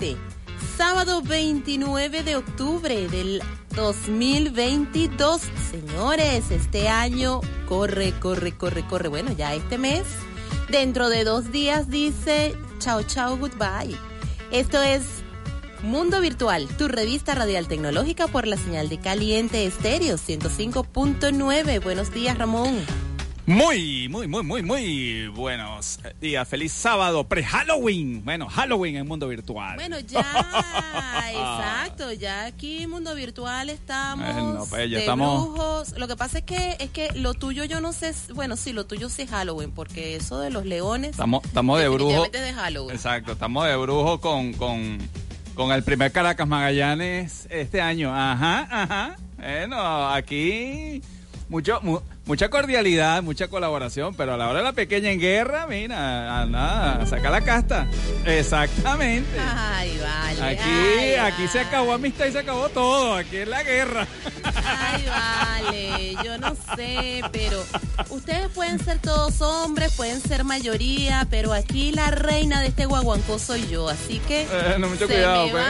7, sábado 29 de octubre del 2022. Señores, este año corre, corre, corre, corre. Bueno, ya este mes, dentro de dos días dice chao, chao, goodbye. Esto es Mundo Virtual, tu revista radial tecnológica por la señal de Caliente Estéreo 105.9. Buenos días, Ramón. Muy, muy, muy, muy, muy buenos días. Feliz sábado, pre-Halloween. Bueno, Halloween en mundo virtual. Bueno, ya, exacto, ya aquí Mundo Virtual estamos Bueno, pues, ya de estamos- brujos. Lo que pasa es que es que lo tuyo yo no sé, bueno, sí, lo tuyo sí es Halloween, porque eso de los leones Estamos, estamos de brujo. de Halloween. Exacto, estamos de brujo con, con, con el primer Caracas Magallanes este año. Ajá, ajá. Bueno, aquí mucho, mu- mucha cordialidad, mucha colaboración, pero a la hora de la pequeña en guerra, mira, a nada, saca la casta. Exactamente. Ay, vale. Aquí, ay, aquí se acabó amistad y se acabó todo. Aquí es la guerra. Ay, vale, yo no sé, pero ustedes pueden ser todos hombres, pueden ser mayoría, pero aquí la reina de este guaguancó soy yo, así que Eh, no, mucho se cuidado, me pues.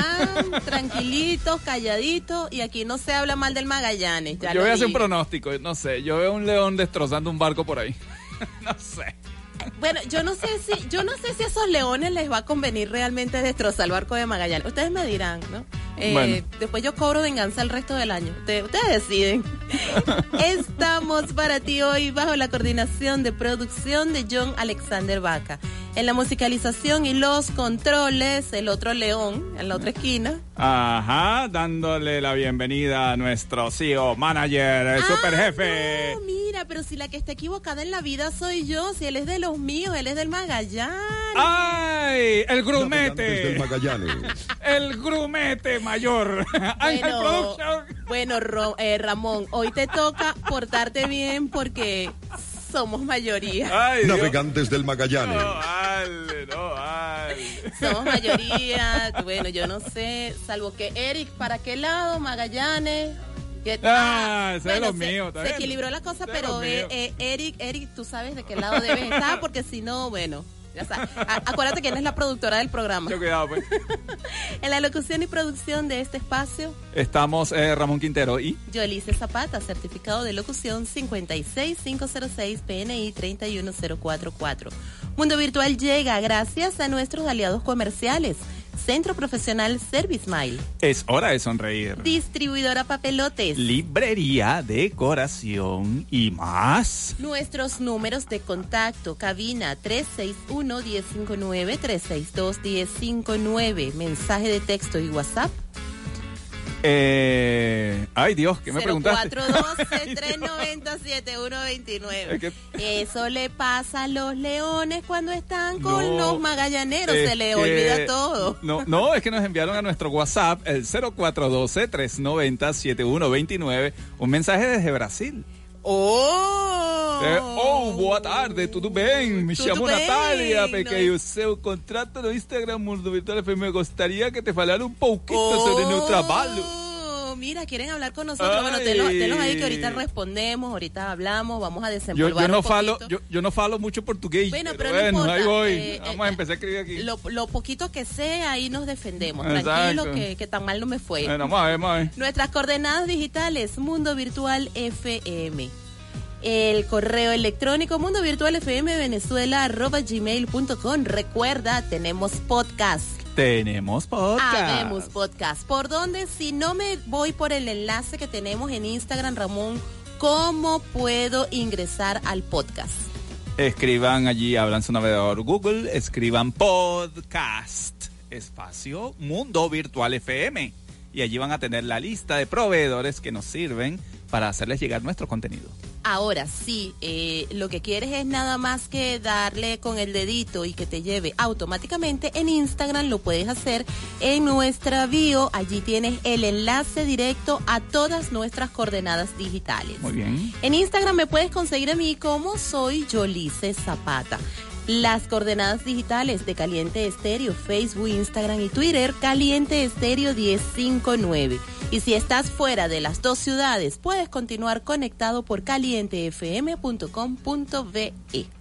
van tranquilitos, calladitos, y aquí no se habla mal del Magallanes. ya yo voy a hacer un pronóstico, no sé, yo veo un león destrozando un barco por ahí. no sé. Bueno, yo no sé si, yo no sé si a esos leones les va a convenir realmente destrozar el barco de Magallanes. Ustedes me dirán, ¿no? Eh, Bueno. Después yo cobro venganza el resto del año. Ustedes, ustedes deciden. Estamos para ti hoy bajo la coordinación de producción de John Alexander Vaca. En la musicalización y los controles, el otro león en la otra esquina. Ajá, dándole la bienvenida a nuestro CEO, manager, el super jefe. Ah, No, mira, pero si la que está equivocada en la vida soy yo, si él es de los míos, él es del Magallanes. ¡Ay! El grumete. Magallanes. El grumete mayor. Ángel Production. bueno Ro- eh, Ramón, hoy te toca portarte bien porque somos mayoría. Ay, Dios. Navegantes del Magallanes. No, vale, no, vale. Somos mayoría. Bueno, yo no sé, salvo que Eric, ¿para qué lado? Magallanes. Ah, ese es los se- está Se equilibró la cosa, pero eh, eh, Eric, Eric, tú sabes de qué lado debes estar, porque si no, bueno, ya sabes. A- acuérdate quién es la productora del programa. Mucho cuidado, pues. En la locución y producción de este espacio, Estamos eh, Ramón Quintero y. Yolice Zapata, certificado de locución 56506 PNI 31044. Mundo Virtual llega gracias a nuestros aliados comerciales. Centro Profesional Service Mile. Es hora de sonreír. Distribuidora Papelotes. Librería, decoración y más. Nuestros números de contacto, cabina 361-1059, 362-1059, mensaje de texto y WhatsApp Eh, ay, Dios, ¿qué me preguntaste? 0412-390-7129. Es que- Eso le pasa a los leones cuando están con No, los magallaneros. Se que- olvida todo. No, no, es que nos enviaron a nuestro WhatsApp, el 0412-390-7129, un mensaje desde Brasil. ¡Oh! Eh, oh, boa tarde, tudo bem? Me Tudo chamo bem, Natália, é- o seu contrato no Instagram Mundo Virtual FM gostaria que te falara un pouquinho Oh, sobre meu trabalho. Mira, quieren hablar con nosotros. Bueno, tenlos, tenlos ahí que ahorita respondemos, ahorita hablamos, vamos a Yo, desempolvar yo no un falo, yo, yo no falo mucho portugués. Bueno, pero, bueno, no importa. ahí voy. eh, Vamos eh, a empezar a escribir aquí. Lo, lo poquito que sé, ahí nos defendemos. Exacto. Tranquilo, que, que tan mal no me fue. Bueno, vamos a ver, vamos a ver. Nuestras coordenadas digitales, Mundo Virtual FM. El correo electrónico mundo virtual fm venezuela arroba gmail.com. Recuerda, tenemos podcast. Tenemos podcast. Habemos podcast. ¿Por dónde? Si no me voy por el enlace que tenemos en Instagram, Ramón, ¿cómo puedo ingresar al podcast? Escriban allí, abran su navegador Google, escriban podcast, espacio Mundo Virtual FM. Y allí van a tener la lista de proveedores que nos sirven para hacerles llegar nuestro contenido. Ahora sí, eh, lo que quieres es nada más que darle con el dedito y que te lleve automáticamente en Instagram, lo puedes hacer en nuestra bio, allí tienes el enlace directo a todas nuestras coordenadas digitales. Muy bien. En Instagram me puedes conseguir a mí como soy Yolice Zapata. Las coordenadas digitales de Caliente Estéreo, Facebook, Instagram y Twitter, Caliente Estéreo 1059. Y si estás fuera de las dos ciudades, puedes continuar conectado por calientefm.com.be.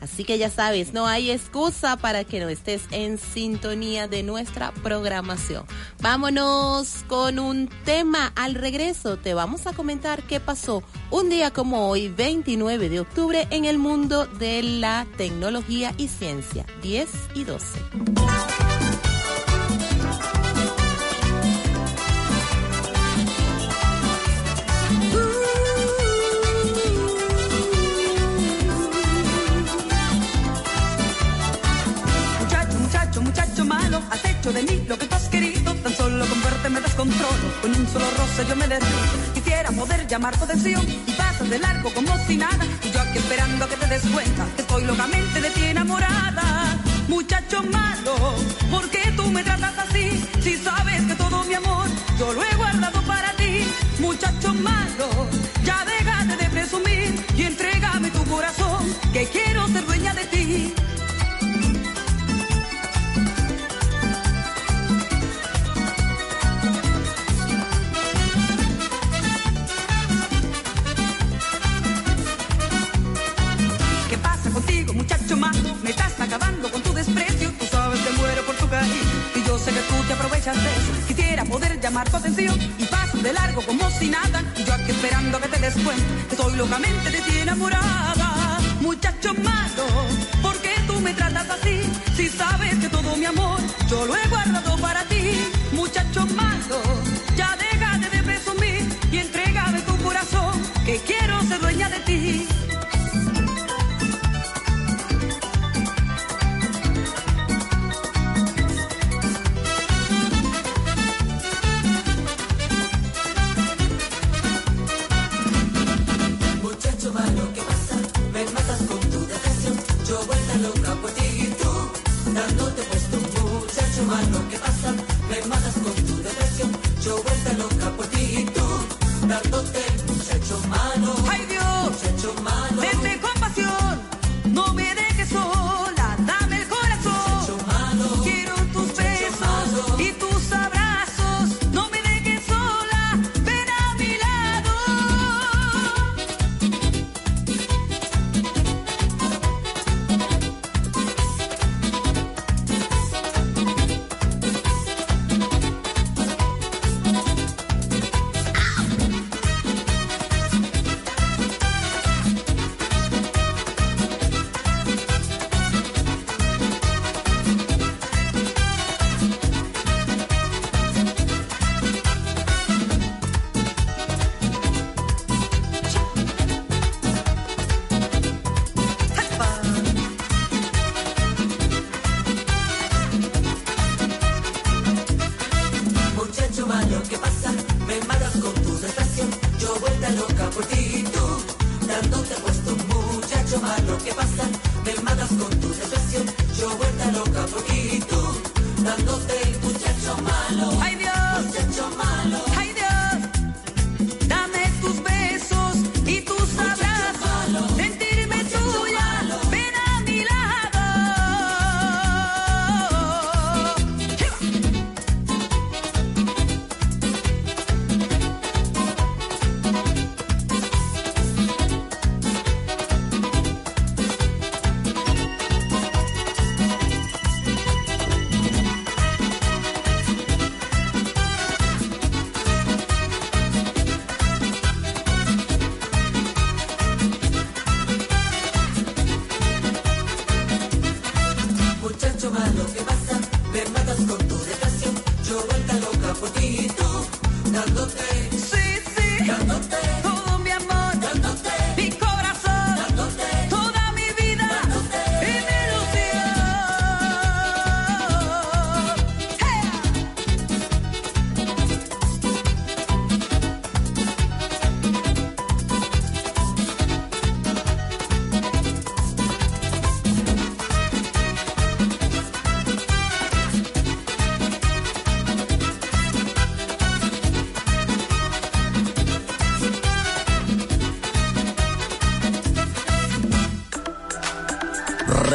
Así que ya sabes, no hay excusa para que no estés en sintonía de nuestra programación. Vámonos con un tema al regreso. Te vamos a comentar qué pasó un día como hoy, 29 de octubre, en el mundo de la tecnología y ciencia. 10 y 12. De mí lo que tú has querido. Tan solo con verte me descontrolo, con un solo roce yo me derrito. Quisiera poder llamar tu atención y pasas de largo como si nada. Y yo aquí esperando a que te des cuenta que estoy locamente de ti enamorada. Muchacho malo, ¿por qué tú me tratas y paso de largo como si nada. Y yo aquí esperando a que te des cuenta que estoy locamente de ti enamorada. Muchacho malo, ¿por qué tú me tratas así? Si sabes que todo mi amor yo lo he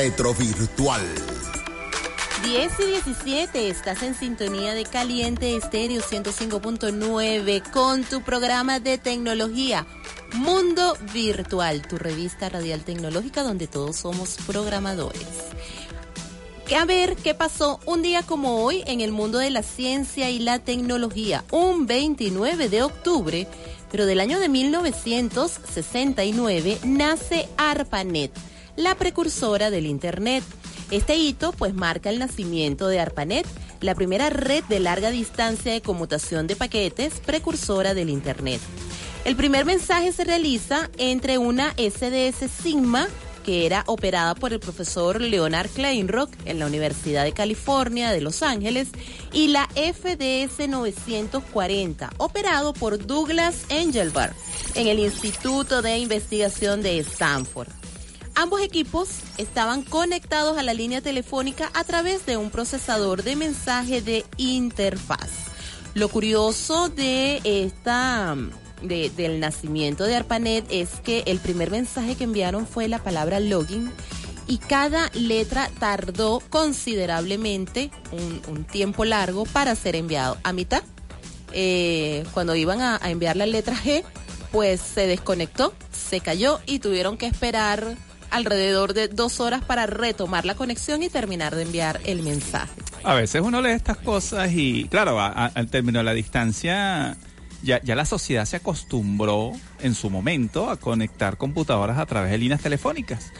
Retrovirtual. 10 y 17, estás en sintonía de Caliente Estéreo 105.9 con tu programa de tecnología Mundo Virtual, tu revista radial tecnológica donde todos somos programadores. A ver qué pasó un día como hoy en el mundo de la ciencia y la tecnología, un 29 de octubre, pero del año de 1969 nace ARPANET, la precursora del Internet. Este hito pues marca el nacimiento de ARPANET, la primera red de larga distancia de conmutación de paquetes precursora del Internet. El primer mensaje se realiza entre una SDS Sigma que era operada por el profesor Leonard Kleinrock en la Universidad de California de Los Ángeles y la FDS 940 operado por Douglas Engelbart en el Instituto de Investigación de Stanford. Ambos equipos estaban conectados a la línea telefónica a través de un procesador de mensaje de interfaz. Lo curioso de esta de- del nacimiento de ARPANET es que el primer mensaje que enviaron fue la palabra login y cada letra tardó considerablemente un, un tiempo largo para ser enviado. A mitad, eh, cuando iban a, a enviar la letra G, pues se desconectó, se cayó y tuvieron que esperar alrededor de dos horas para retomar la conexión y terminar de enviar el mensaje. A veces uno lee estas cosas y, claro, a- al término de la distancia, ya, ya la sociedad se acostumbró en su momento a conectar computadoras a través de líneas telefónicas.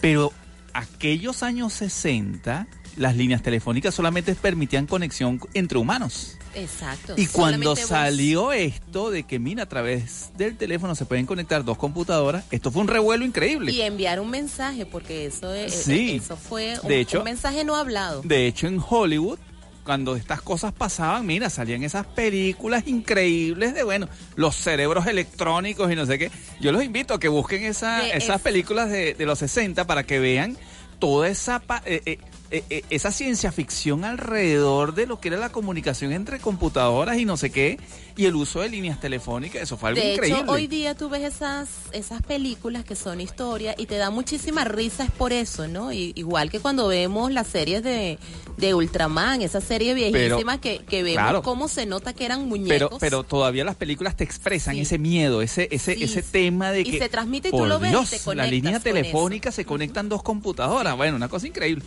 Pero aquellos años 60, las líneas telefónicas solamente permitían conexión entre humanos. Exacto. Y cuando salió esto de que, mira, a través del teléfono se pueden conectar dos computadoras, esto fue un revuelo increíble. Y enviar un mensaje, porque eso, es- Sí. eso fue un, De hecho- un mensaje no hablado. De hecho, en Hollywood, cuando estas cosas pasaban, mira, salían esas películas increíbles de, bueno, los cerebros electrónicos y no sé qué. Yo los invito a que busquen esa- esas es- películas de, de los 60 para que vean toda esa, pa- eh, eh, eh, eh, esa ciencia ficción alrededor de lo que era la comunicación entre computadoras y no sé qué, y el uso de líneas telefónicas. Eso fue algo De increíble. hecho, hoy día tú ves esas, esas películas que son historia y te da muchísima risa es por eso, ¿no? Y- igual que cuando vemos las series de, de Ultraman, esa serie viejísima que, que vemos claro. cómo se nota que eran pero, muñecos. pero todavía las películas te expresan Sí. ese miedo, ese, ese, Sí, ese sí. tema de Y que. se transmite y tú lo ves y Dios, te La línea con telefónica se conectan dos computadoras. Bueno, una cosa increíble.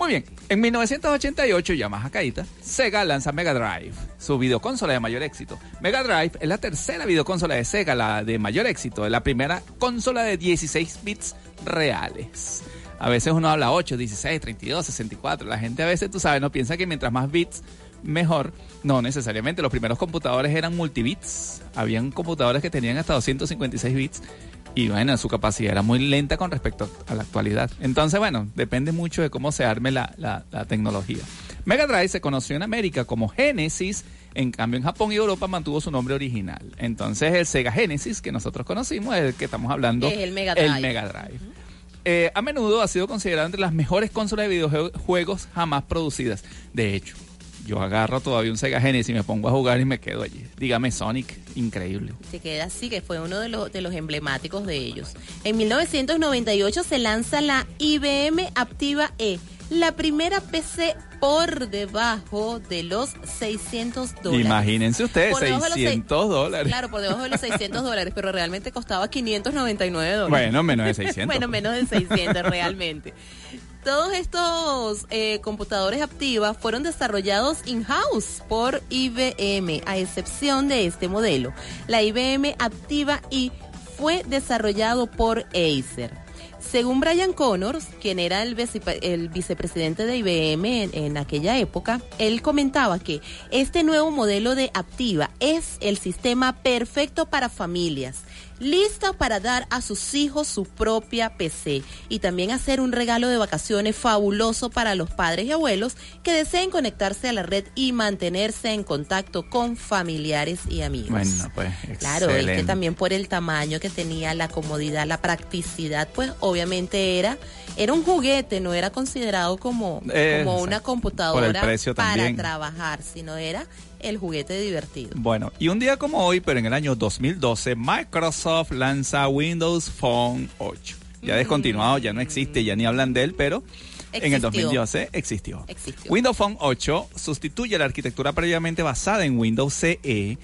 Muy bien, en 1988, ya más acáita, Sega lanza Mega Drive, su videoconsola de mayor éxito. Mega Drive es la tercera videoconsola de Sega, la de mayor éxito, la primera consola de 16 bits reales. A veces uno habla 8, 16, 32, 64. La gente a veces, tú sabes, no piensa que mientras más bits, mejor. No necesariamente. Los primeros computadores eran multibits. Habían computadores que tenían hasta 256 bits. Y bueno, su capacidad era muy lenta con respecto a la actualidad. Entonces, bueno, depende mucho de cómo se arme la, la- la tecnología. Mega Drive se conoció en América como Genesis, en cambio en Japón y Europa mantuvo su nombre original. Entonces el Sega Genesis que nosotros conocimos es el que estamos hablando. Es el Mega Drive. El Mega Drive. eh, a menudo ha sido considerada entre las mejores consolas de videojuegos jamás producidas. De hecho, yo agarro todavía un Sega Genesis y me pongo a jugar y me quedo allí. Dígame Sonic, increíble. Se queda así, que fue uno de los, de los emblemáticos de ellos. En 1998 se lanza la IBM Aptiva E, la primera PC por debajo de los 600 dólares. Imagínense ustedes, Por debajo de los 600 dólares. Claro, por debajo de los 600 dólares, pero realmente costaba 599 dólares. Bueno, menos de 600. bueno, menos de 600 realmente. Todos estos eh, computadores Aptiva fueron desarrollados in-house por IBM, a excepción de este modelo. La IBM Aptiva I fue desarrollado por Acer. Según Brian Connors, quien era el, vice- el vicepresidente de IBM en, aquella época, él comentaba que este nuevo modelo de Aptiva es el sistema perfecto para familias, lista para dar a sus hijos su propia PC y también hacer un regalo de vacaciones fabuloso para los padres y abuelos que deseen conectarse a la red y mantenerse en contacto con familiares y amigos. Bueno, pues, Claro, es que también por el tamaño que tenía, la comodidad, la practicidad, pues obviamente era era un juguete, no era considerado como, Eh, como una computadora para trabajar, sino era el juguete divertido. Bueno, y un día como hoy, pero en el año 2012, Microsoft lanza Windows Phone 8. Ya descontinuado, ya no existe, ya ni hablan de él, pero en el Existió. 2012 existió. Existió. Windows Phone 8 sustituye la arquitectura previamente basada en Windows CE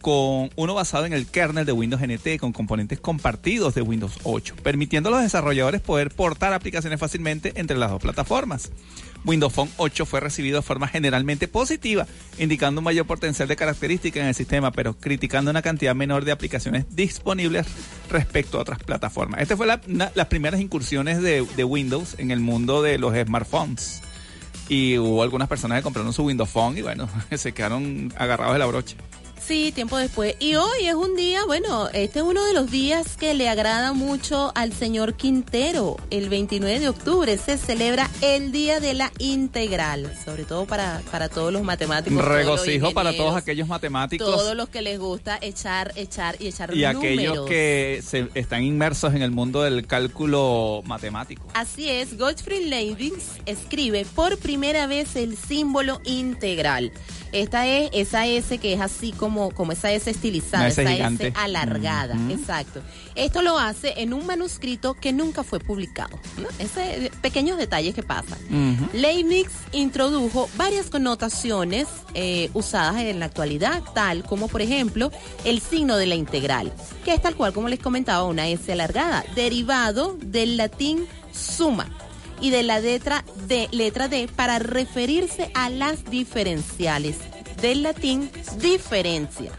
con uno basado en el kernel de Windows NT con componentes compartidos de Windows 8, permitiendo a los desarrolladores poder portar aplicaciones fácilmente entre las dos plataformas. Windows Phone 8 fue recibido de forma generalmente positiva, indicando un mayor potencial de características en el sistema, pero criticando una cantidad menor de aplicaciones disponibles respecto a otras plataformas. Esta fue la- las primeras incursiones de, de Windows en el mundo de los smartphones. Y hubo algunas personas que compraron su Windows Phone y bueno, se quedaron agarrados de la brocha. Sí, tiempo después. Y hoy es un día, bueno, este es uno de los días que le agrada mucho al señor Quintero. El 29 de octubre se celebra el Día de la Integral, sobre todo para, para todos los matemáticos. todos los Regocijo para todos aquellos matemáticos Todos los que les gusta echar, echar y echar y números. aquellos que se están inmersos en el mundo del cálculo matemático. Así es, Gottfried Leibniz escribe por primera vez el símbolo integral. Esta es esa S que es así como, como esa S estilizada, esa gigante. S alargada, exacto. Esto lo hace en un manuscrito que nunca fue publicado. ¿no? Ese, pequeños detalles que pasan. Ujú. Leibniz introdujo varias connotaciones eh, usadas en la actualidad, tal como por ejemplo el signo de la integral, que es tal cual como les comentaba una S alargada, derivado del latín suma y de la letra D, letra D para referirse a las diferenciales, del latín diferencia.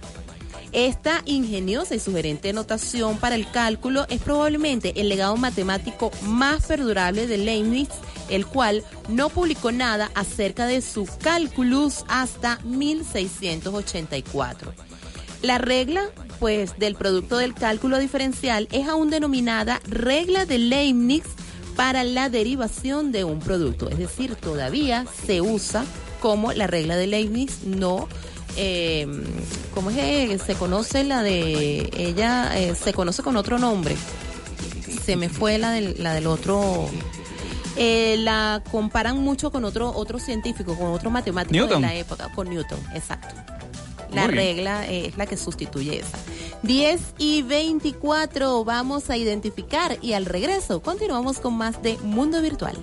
Esta ingeniosa y sugerente notación para el cálculo es probablemente el legado matemático más perdurable de Leibniz, el cual no publicó nada acerca de su cálculus hasta 1684. La regla, pues, del producto del cálculo diferencial es aún denominada regla de Leibniz para la derivación de un producto. Es decir, todavía se usa como la regla de Leibniz, no eh, ¿cómo es que se conoce la de ella? eh, se conoce con otro nombre. Se me fue la del, la del otro. Eh, la comparan mucho con otro otro científico, con otro matemático Newton. de la época, con Newton, exacto. La Muy regla eh, es la que sustituye esa. 10 y 24 vamos a identificar y al regreso continuamos con más de Mundo Virtual.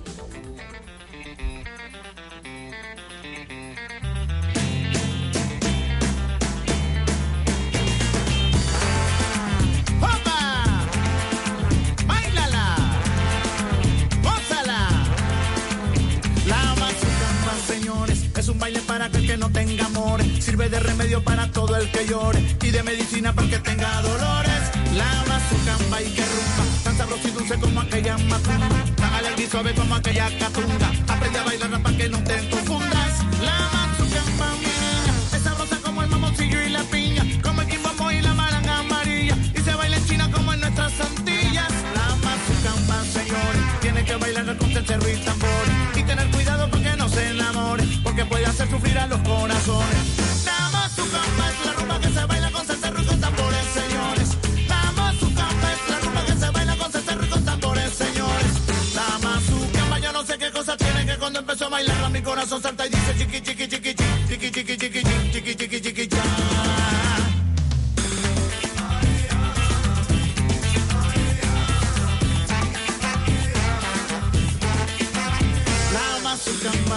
Es un baile para aquel que no tenga amor. Sirve de remedio para todo el que llore y de medicina para el que tenga dolores. La mazucamba y que rumba, tan sabroso y dulce como aquella macumba. Tan alegre y suave como aquella catunga. Aprende a bailar para que no te confundas. La mazucamba, niña, es sabrosa como el mamoncillo y la piña, como el quimbombo y la malanga amarilla. Y se baila en China como en nuestras Antillas. La mazucamba, señores, tiene que bailar con cencerro los corazones. Damos es la rumba que se baila con salsa y tambores, señores. Damos tu cama es la rumba que se baila con salsa y tambores, señores. Su yo no sé qué cosa tiene que cuando empezó a bailar a mi corazón salta y dice chiqui chiqui chiqui chiqui chiqui chiqui chiqui chiqui chiqui ya.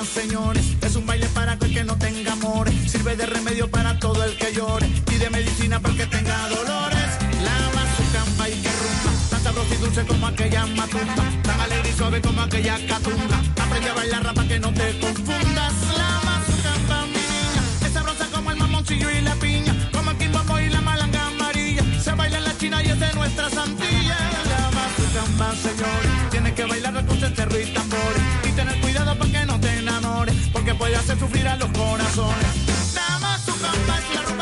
señores un baile para aquel que no tenga amores. Sirve de remedio para todo el que llore y de medicina para el que tenga dolores. La mazucamba y que rumba, tan sabrosa y dulce como aquella matumba, tan alegre y suave como aquella catunga. Aprende a bailar rapa que no te confundas. La mazucamba, mi niña, es sabrosa como el mamoncillo y la piña, como el quimbombo y la malanga amarilla. Se baila en la China y es de nuestra santilla. La mazucamba, señores, tienes que bailar con cencerro y tambores y tener cuidado para que no porque puede hacer sufrir a los corazones. Es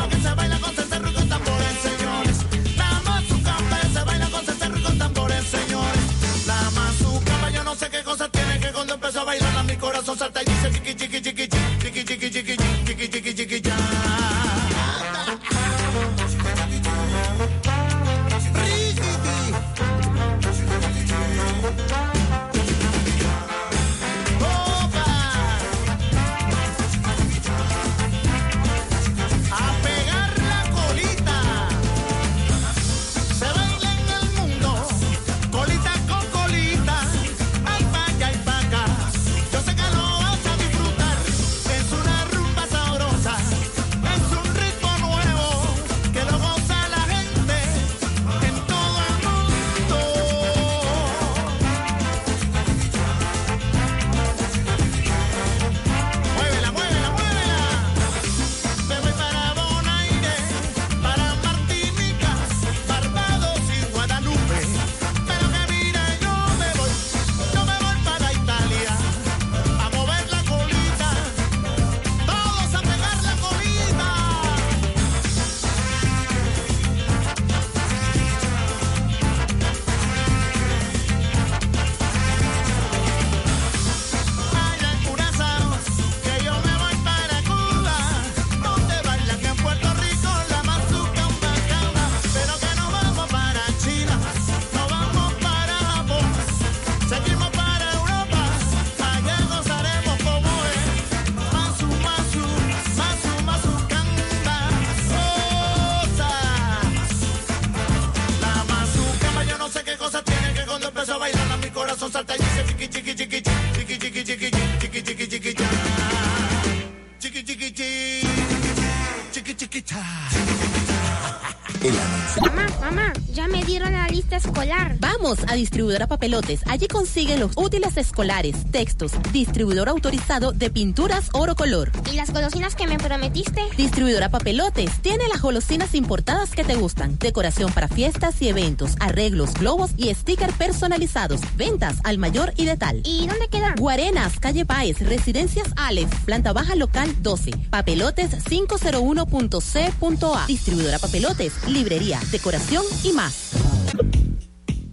escolar. Vamos a Distribuidora Papelotes. Allí consiguen los útiles escolares, textos, distribuidor autorizado de pinturas oro color. ¿Y las golosinas que me prometiste? Distribuidora Papelotes tiene las golosinas importadas que te gustan, decoración para fiestas y eventos, arreglos, globos y sticker personalizados, ventas al mayor y de tal. ¿Y dónde queda? Guarenas, calle Páez, Residencias Alex, planta baja local 12, papelotes 501.c.a, distribuidora Papelotes, librería, decoración y más.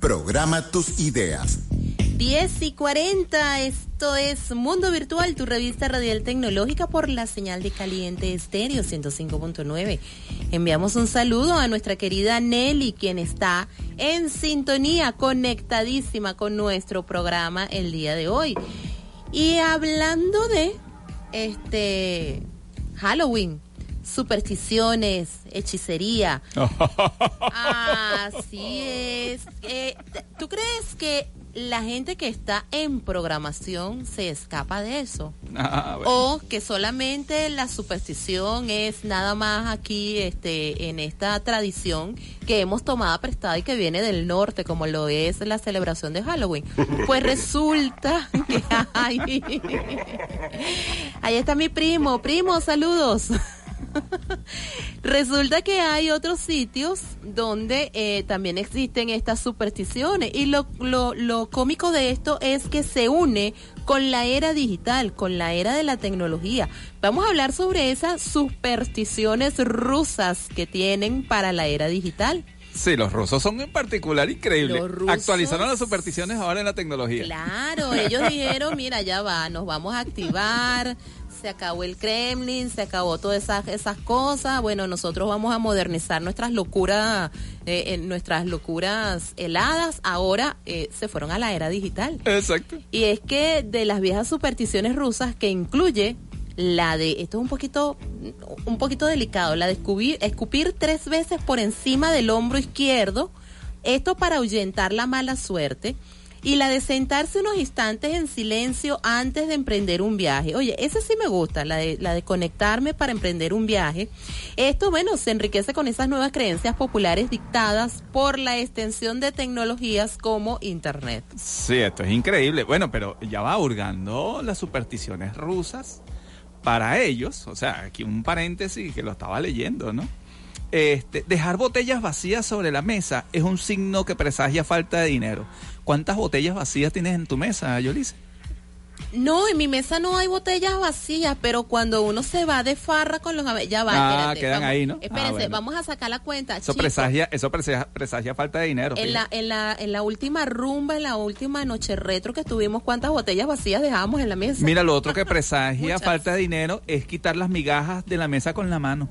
Programa tus ideas. 10 y 40, esto es Mundo Virtual, tu revista radial tecnológica por la señal de caliente estéreo 105.9. Enviamos un saludo a nuestra querida Nelly, quien está en sintonía, conectadísima con nuestro programa el día de hoy. Y hablando de este Halloween, supersticiones, hechicería. Así es. Eh, ¿Tú crees que la gente que está en programación se escapa de eso? Ah, bueno. O que solamente la superstición es nada más aquí este, en esta tradición que hemos tomado prestada y que viene del norte, como lo es la celebración de Halloween. Pues resulta que hay... Ahí está mi primo. Primo, saludos. Resulta que hay otros sitios donde eh, también existen estas supersticiones y lo, lo, lo cómico de esto es que se une con la era digital, con la era de la tecnología. Vamos a hablar sobre esas supersticiones rusas que tienen para la era digital. Sí, los rusos son en particular increíbles. Los rusos- Actualizaron las supersticiones ahora en la tecnología. Claro, ellos dijeron, mira, ya va, nos vamos a activar, se acabó el Kremlin, se acabó todas esas, esas cosas. Bueno, nosotros vamos a modernizar nuestras locuras, eh, en nuestras locuras heladas. Ahora eh, se fueron a la era digital. Exacto. Y es que de las viejas supersticiones rusas que incluye la de, esto es un poquito, un poquito delicado, la de escupir, escupir tres veces por encima del hombro izquierdo, esto para ahuyentar la mala suerte. Y la de sentarse unos instantes en silencio antes de emprender un viaje. Oye, esa sí me gusta, la de, la de conectarme para emprender un viaje. Esto, bueno, se enriquece con esas nuevas creencias populares dictadas por la extensión de tecnologías como Internet. Sí, esto es increíble. Bueno, pero ya va hurgando las supersticiones rusas para ellos. O sea, aquí un paréntesis que lo estaba leyendo, ¿no? Este, dejar botellas vacías sobre la mesa es un signo que presagia falta de dinero. ¿Cuántas botellas vacías tienes en tu mesa, Yolice? No, en mi mesa no hay botellas vacías, pero cuando uno se va de farra con los ya va, Ah, espérate, quedan vamos- ahí, ¿no? Ah, Espérense, bueno. vamos a sacar la cuenta. Eso presagia, eso presagia, presagia falta de dinero. En la, en, la, en la última rumba, en la última noche retro que estuvimos, ¿cuántas botellas vacías dejábamos en la mesa? Mira, lo otro que presagia falta de dinero es quitar las migajas de la mesa con la mano.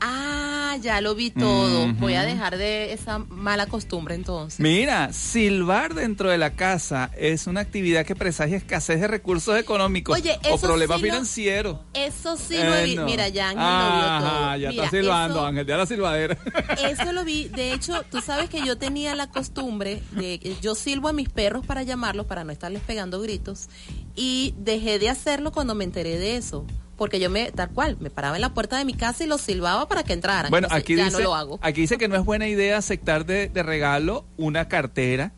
Ah, ya lo vi todo. Voy a dejar de esa mala costumbre entonces. Mira, silbar dentro de la casa es una actividad que presagia escasez de recursos económicos Oye, o problemas sí lo- financieros. Eso sí lo. Bueno. Mira, ya Ángel lo vio todo. ya Mira, está silbando, eso- Ángel, ya la silbadera. Eso lo vi. De hecho, tú sabes que yo tenía la costumbre de que yo silbo a mis perros para llamarlos, para no estarles pegando gritos. Y dejé de hacerlo cuando me enteré de eso. Porque yo me, tal cual, me paraba en la puerta de mi casa y los silbaba para que entraran. Bueno, Entonces, aquí ya dice, no lo hago. aquí dice que no es buena idea aceptar de, de regalo una cartera,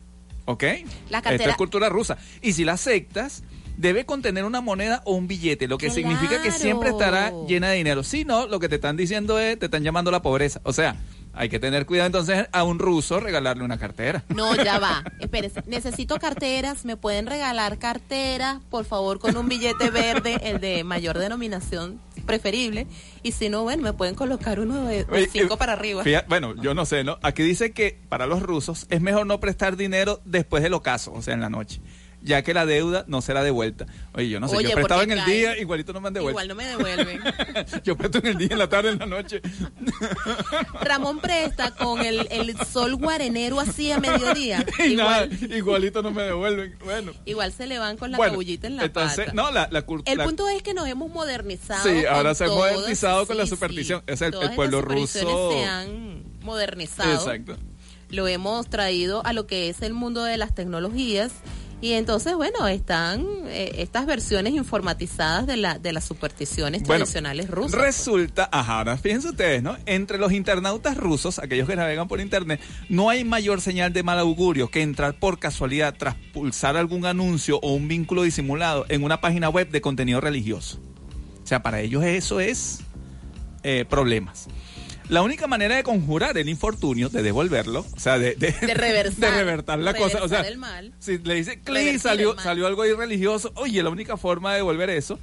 ¿ok? La Esto cartera- es cultura rusa. Y si la aceptas, debe contener una moneda o un billete, lo que significa que siempre estará llena de dinero. Si no, lo que te están diciendo es, te están llamando la pobreza. O sea, hay que tener cuidado entonces a un ruso regalarle una cartera. No, ya va. Espérense. Necesito carteras. ¿Me pueden regalar carteras? Por favor, con un billete verde, el de mayor denominación preferible. Y si no, bueno, me pueden colocar uno de, cinco para arriba. fíjate, bueno, yo no sé, ¿no? Aquí dice que para los rusos es mejor no prestar dinero después del ocaso, o sea, en la noche, ya que la deuda no será devuelta. Oye, yo no sé, Oye, yo prestaba en el cae- día, igualito no me han devuelto. Igual no me devuelven. yo presto en el día, en la tarde, en la noche. Ramón presta con el, el sol guarenero así a mediodía. y nada, Igual, igualito no me devuelven. Bueno. igual se le van con la Bueno, cabullita en la entonces, pata. no, la, la El la- punto es que nos hemos modernizado. Sí, ahora se ha modernizado con la sí, superstición. sí. Es el- el pueblo ruso- se han modernizado. Exacto. Lo hemos traído a lo que es el mundo de las tecnologías. Y entonces, bueno, están eh, estas versiones informatizadas de, la, de las supersticiones Bueno, tradicionales rusas. Resulta, ajá, ahora fíjense ustedes, ¿no? Entre los internautas rusos, aquellos que navegan por internet, no hay mayor señal de mal augurio que entrar por casualidad tras pulsar algún anuncio o un vínculo disimulado en una página web de contenido religioso. O sea, para ellos eso es eh, problemas. La única manera de conjurar el infortunio, de devolverlo, o sea, de, de, De reversar. de revertar la cosa, o sea, reversar el mal. si le dice Revertir salió, salió algo irreligioso, oye, la única forma de devolver eso,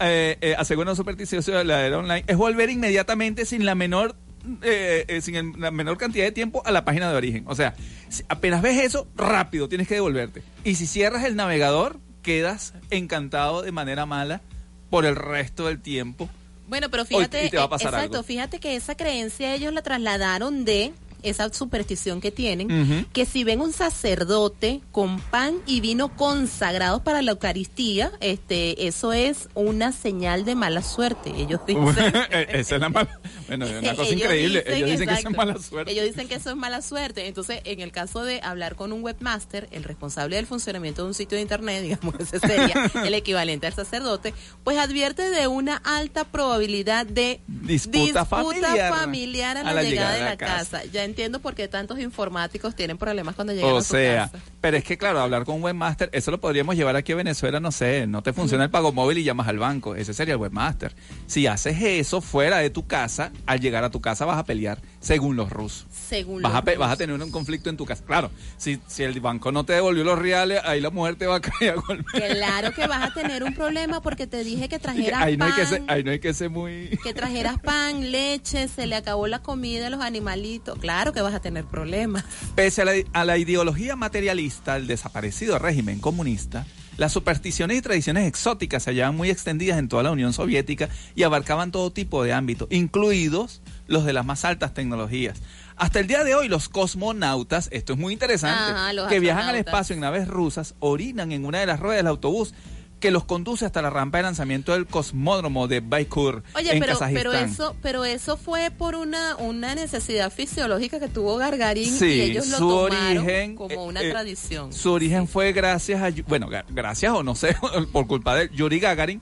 eh, eh, asegura una supersticiosa de la era online, es volver inmediatamente sin la menor eh, eh, sin el- la menor cantidad de tiempo a la página de origen. O sea, si apenas ves eso, rápido tienes que devolverte. Y si cierras el navegador, quedas encantado de manera mala por el resto del tiempo. Bueno, pero fíjate, y te va a eh, pasar exacto, algo. fíjate que esa creencia ellos la trasladaron de esa superstición que tienen, que si ven un sacerdote con pan y vino consagrados para la Eucaristía, este, eso es una señal de mala suerte. Ellos dicen. Esa es la mala. Bueno, es una cosa Ellos increíble. ellos dicen que eso es mala suerte. Ellos dicen que eso es mala suerte. Entonces, en el caso de hablar con un webmaster, el responsable del funcionamiento de un sitio de internet, digamos que ese sería el equivalente al sacerdote, pues advierte de una alta probabilidad de Disputa familiar. familiar a la, llegada, de la casa. Ya entiendo por qué tantos informáticos tienen problemas cuando llegan O a su sea, casa. pero es que claro, hablar con un webmaster, eso lo podríamos llevar aquí a Venezuela, no sé, no te funciona el pago móvil y llamas al banco, ese sería el webmaster. Si haces eso fuera de tu casa, al llegar a tu casa vas a pelear, según los rusos. Según Vas a, los pe- vas a tener un conflicto en tu casa. Claro, si, si el banco no te devolvió los reales, ahí la mujer te va a caer a golpe. Claro que vas a tener un problema porque te dije que trajeras Ahí no, hay pan. que ser, ahí no hay que ser muy... que trajeras pan, leche, se le acabó la comida a los animalitos. Claro que vas a tener problemas. Pese a la, a la ideología materialista del desaparecido régimen comunista, Las supersticiones y tradiciones exóticas se hallaban muy extendidas en toda la Unión Soviética y abarcaban todo tipo de ámbitos, incluidos los de las más altas tecnologías. Hasta el día de hoy, los cosmonautas, esto es muy interesante, Ajá, que viajan al espacio en naves rusas, orinan en una de las ruedas del autobús que los conduce hasta la rampa de lanzamiento del cosmódromo de Baikonur Oye, en pero, Kazajistán. pero eso, pero eso fue por una, una necesidad fisiológica que tuvo Gargarín Sí, y ellos lo tomaron origen, como una eh, eh, tradición. Su origen fue gracias a, bueno, gracias o no sé, por culpa de Yuri Gagarin,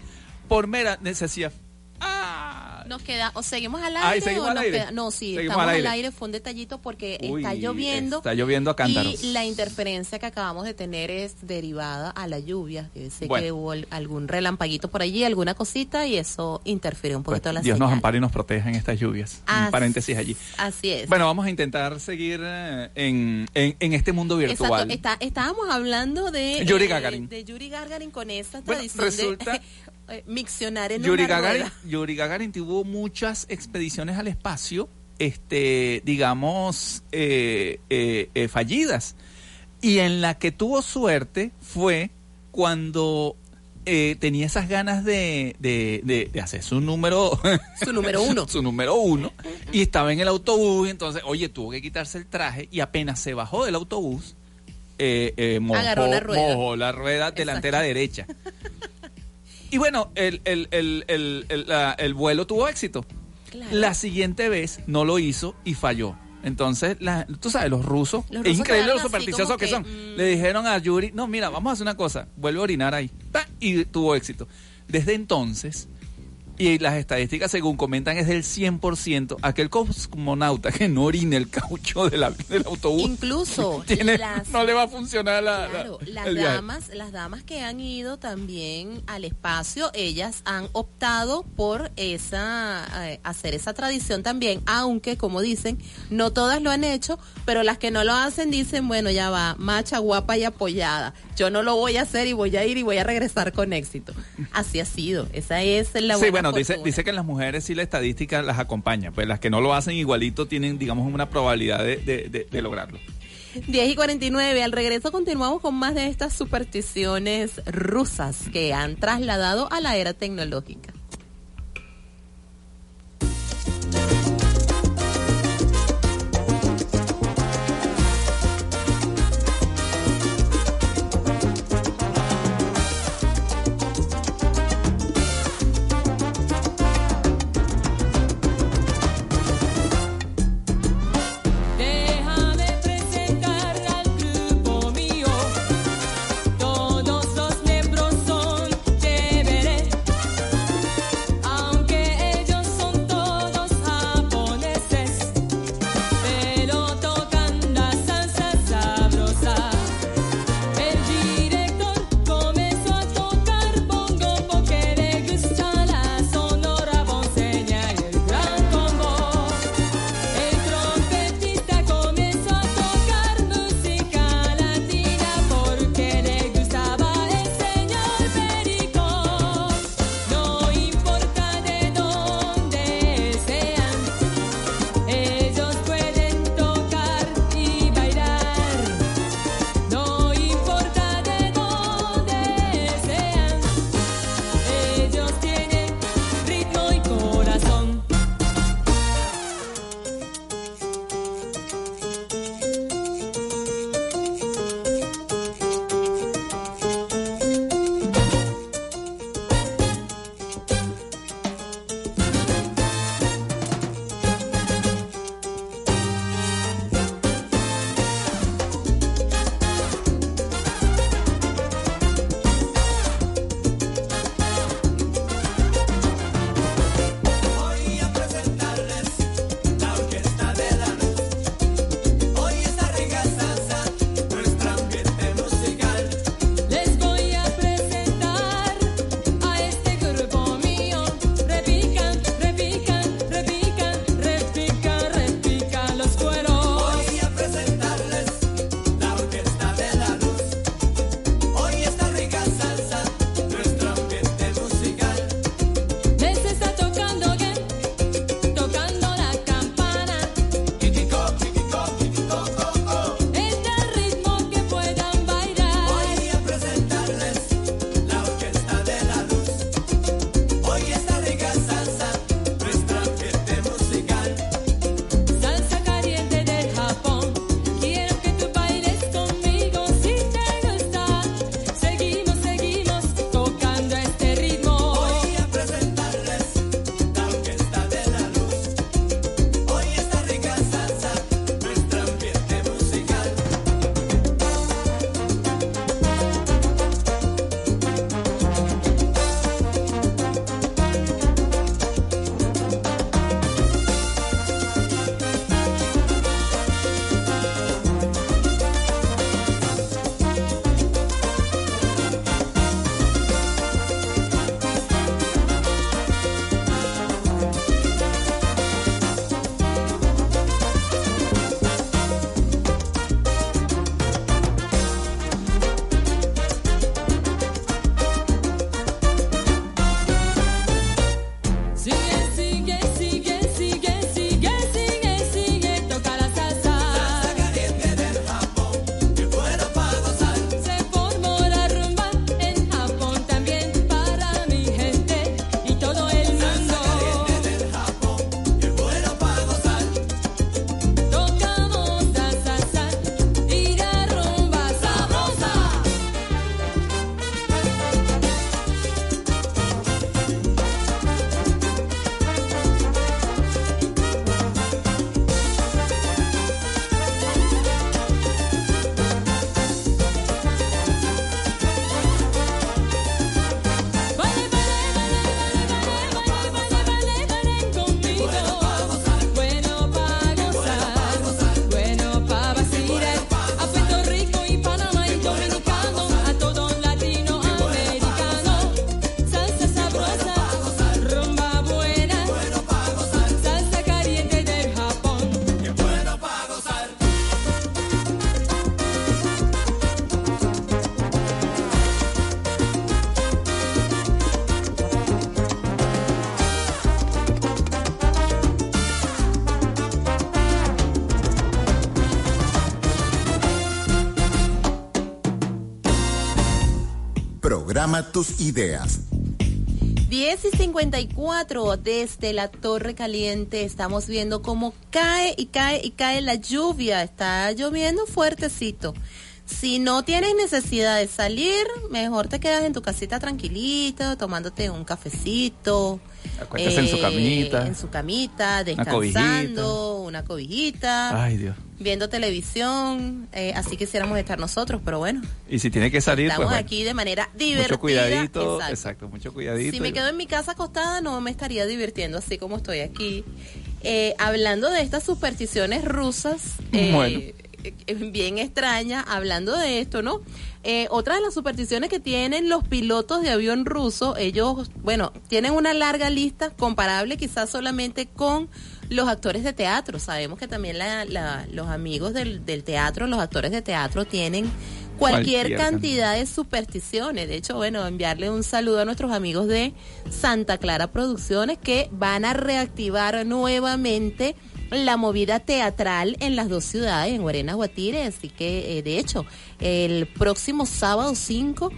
por mera necesidad. Nos queda, o seguimos al Ay, aire ¿seguimos o al nos aire? queda. No, sí, Seguimos estamos al al aire. aire. Fue un detallito porque Uy, está lloviendo. está lloviendo a cántaros. Y la interferencia que acabamos de tener es derivada a la lluvia. Ser Bueno. que hubo al- algún relampaguito por allí, alguna cosita, y eso interfirió un pues, poquito la Dios nos señal. ampare y nos proteja en estas lluvias. Un Así- paréntesis allí. Así es. Bueno, vamos a intentar seguir eh, en, en, en este mundo virtual. Exacto, está- estábamos hablando de Yuri eh, Gagarin. de Yuri Gagarin con esa Bueno, tradición resulta- de eh, miccionar en Yuri una Gagarin, rueda. Yuri Gagarin tuvo muchas expediciones al espacio, este, digamos, eh, eh, eh, fallidas. Y en la que tuvo suerte fue cuando eh, tenía esas ganas de, de, de- de hacer su número... Su número uno. su número uno. Y estaba en el autobús y entonces, oye, tuvo que quitarse el traje y apenas se bajó del autobús, eh, eh, mojó, Agarró la rueda. mojó la rueda delantera derecha. Y bueno, el, el, el, el, el, la- el vuelo tuvo éxito. Claro. La siguiente vez no lo hizo y falló. Entonces, la- tú sabes, los rusos, Los es rusos increíble quedaron lo supersticiosos que, que, son. mm. Le dijeron a Yuri, no, mira, vamos a hacer una cosa, vuelve a orinar ahí. Y tuvo éxito. Desde entonces, y las estadísticas, según comentan, es del 100%. Aquel cosmonauta que no orine el caucho de la- del autobús, Incluso tiene- las- no le va a funcionar la, la- Claro, las viaje. damas, las damas que han ido también al espacio, ellas han optado por esa eh, hacer esa tradición también, aunque como dicen, no todas lo han hecho, pero las que no lo hacen dicen, bueno, ya va, macha, guapa y apoyada. Yo no lo voy a hacer y voy a ir y voy a regresar con éxito. Así ha sido. Esa es la Sí, buena bueno, dice, dice que las mujeres sí la estadística las acompaña, pues las que no lo hacen igualito tienen, digamos, una probabilidad de, de- de- de lograrlo. 10 y 49, al regreso continuamos con más de estas supersticiones rusas que han trasladado a la era tecnológica. Programa tus ideas. 10 y 54 desde la Torre Caliente estamos viendo cómo cae y cae y cae la lluvia. Está lloviendo fuertecito. Si no tienes necesidad de salir, mejor te quedas en tu casita tranquilito, tomándote un cafecito. Acuéstese en su camita. En su camita, Una cobijita. descansando, una cobijita, Ay, Dios. Viendo televisión. eh, así quisiéramos estar nosotros, pero bueno, Y si tiene que salir, estamos pues bueno, aquí de manera divertida. mucho cuidadito. Exacto. Exacto. mucho cuidadito. Si me quedo en mi casa acostada, no me estaría divirtiendo así como estoy aquí. Eh, hablando de estas supersticiones rusas, eh, Bueno. eh, bien extrañas, hablando de esto, ¿no? Eh, otra de las supersticiones que tienen los pilotos de avión ruso, ellos, bueno, tienen una larga lista comparable quizás solamente con los actores de teatro. Sabemos que también la- la- los amigos del, del teatro, los actores de teatro tienen cualquier, Cualquier cantidad de supersticiones. De hecho, bueno, enviarle un saludo a nuestros amigos de Santa Clara Producciones que van a reactivar nuevamente la movida teatral en las dos ciudades, en Guarena, Guatire. Así que, eh, de hecho, el próximo sábado 5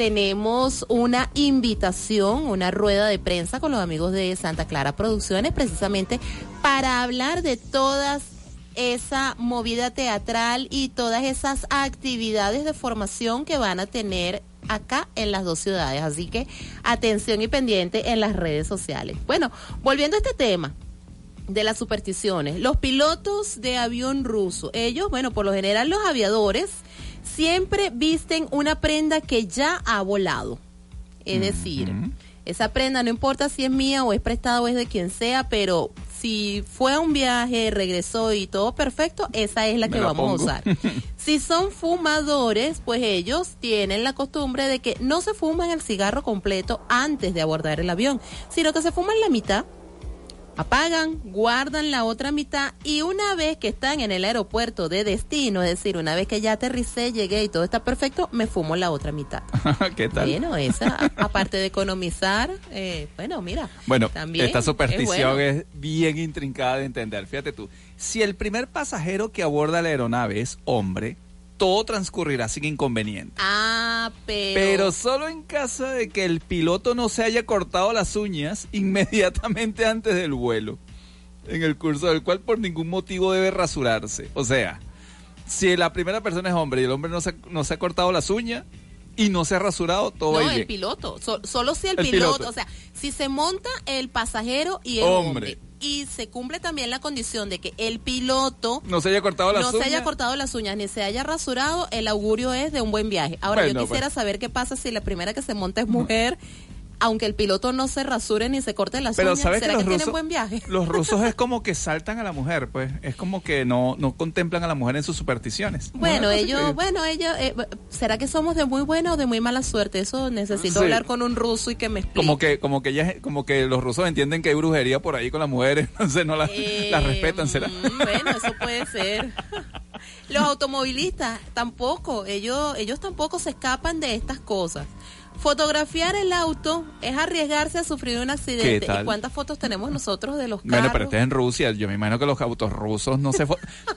tenemos una invitación, una rueda de prensa con los amigos de Santa Clara Producciones, precisamente para hablar de todas esa movida teatral y todas esas actividades de formación que van a tener acá en las dos ciudades. Así que atención y pendiente en las redes sociales. Bueno, volviendo a este tema de las supersticiones, los pilotos de avión ruso, ellos, bueno, por lo general los aviadores siempre visten una prenda que ya ha volado. Es decir, esa prenda no importa si es mía o es prestada o es de quien sea, pero si fue a un viaje, regresó y todo perfecto, esa es la Me que la vamos a usar. Si son fumadores, pues ellos tienen la costumbre de que no se fuman el cigarro completo antes de abordar el avión, sino que se fuman la mitad, apagan, guardan la otra mitad y una vez que están en el aeropuerto de destino, es decir, una vez que ya aterricé, llegué y todo está perfecto, me fumo la otra mitad. ¿Qué tal? Bueno, esa, aparte de economizar, eh, bueno, mira. Bueno, también esta es superstición bueno. es, bien intrincada de entender. Fíjate tú, si el primer pasajero que aborda la aeronave es hombre, todo transcurrirá sin inconveniente. Ah, pero... Pero solo en caso de que el piloto no se haya cortado las uñas inmediatamente antes del vuelo, en el curso del cual por ningún motivo debe rasurarse. O sea, si la primera persona es hombre y el hombre no se, no se ha cortado las uñas y no se ha rasurado, todo va No, a ir el bien. piloto. So- solo si el, El piloto, piloto. o sea, si se monta el pasajero y el Hombre. hombre. Y se cumple también la condición de que el piloto No se haya cortado las no uñas. se haya cortado las uñas ni se haya rasurado, el augurio es de un buen viaje. Ahora, Bueno, yo quisiera pues. saber qué pasa si la primera que se monta es mujer, aunque el piloto no se rasure ni se corte las Pero uñas. sabes que ¿Será los que, tienen rusos, buen viaje? los rusos es como que saltan a la mujer, pues es como que no, no contemplan a la mujer en sus supersticiones. Bueno, ellos, increíble. bueno, ellos, eh, ¿será que somos de muy buena o de muy mala suerte? Eso necesito Sí. hablar con un ruso y que me explique. como que como que ellas- como que los rusos entienden que hay brujería por ahí con las mujeres, entonces no las, Eh, las respetan, será. mm, Bueno, eso puede ser. Los automovilistas tampoco, ellos, ellos tampoco se escapan de estas cosas. Fotografiar el auto es arriesgarse a sufrir un accidente. ¿Qué tal? ¿Y cuántas fotos tenemos nosotros de los carros? Bueno, pero este es en Rusia. Yo me imagino que los autos rusos no se...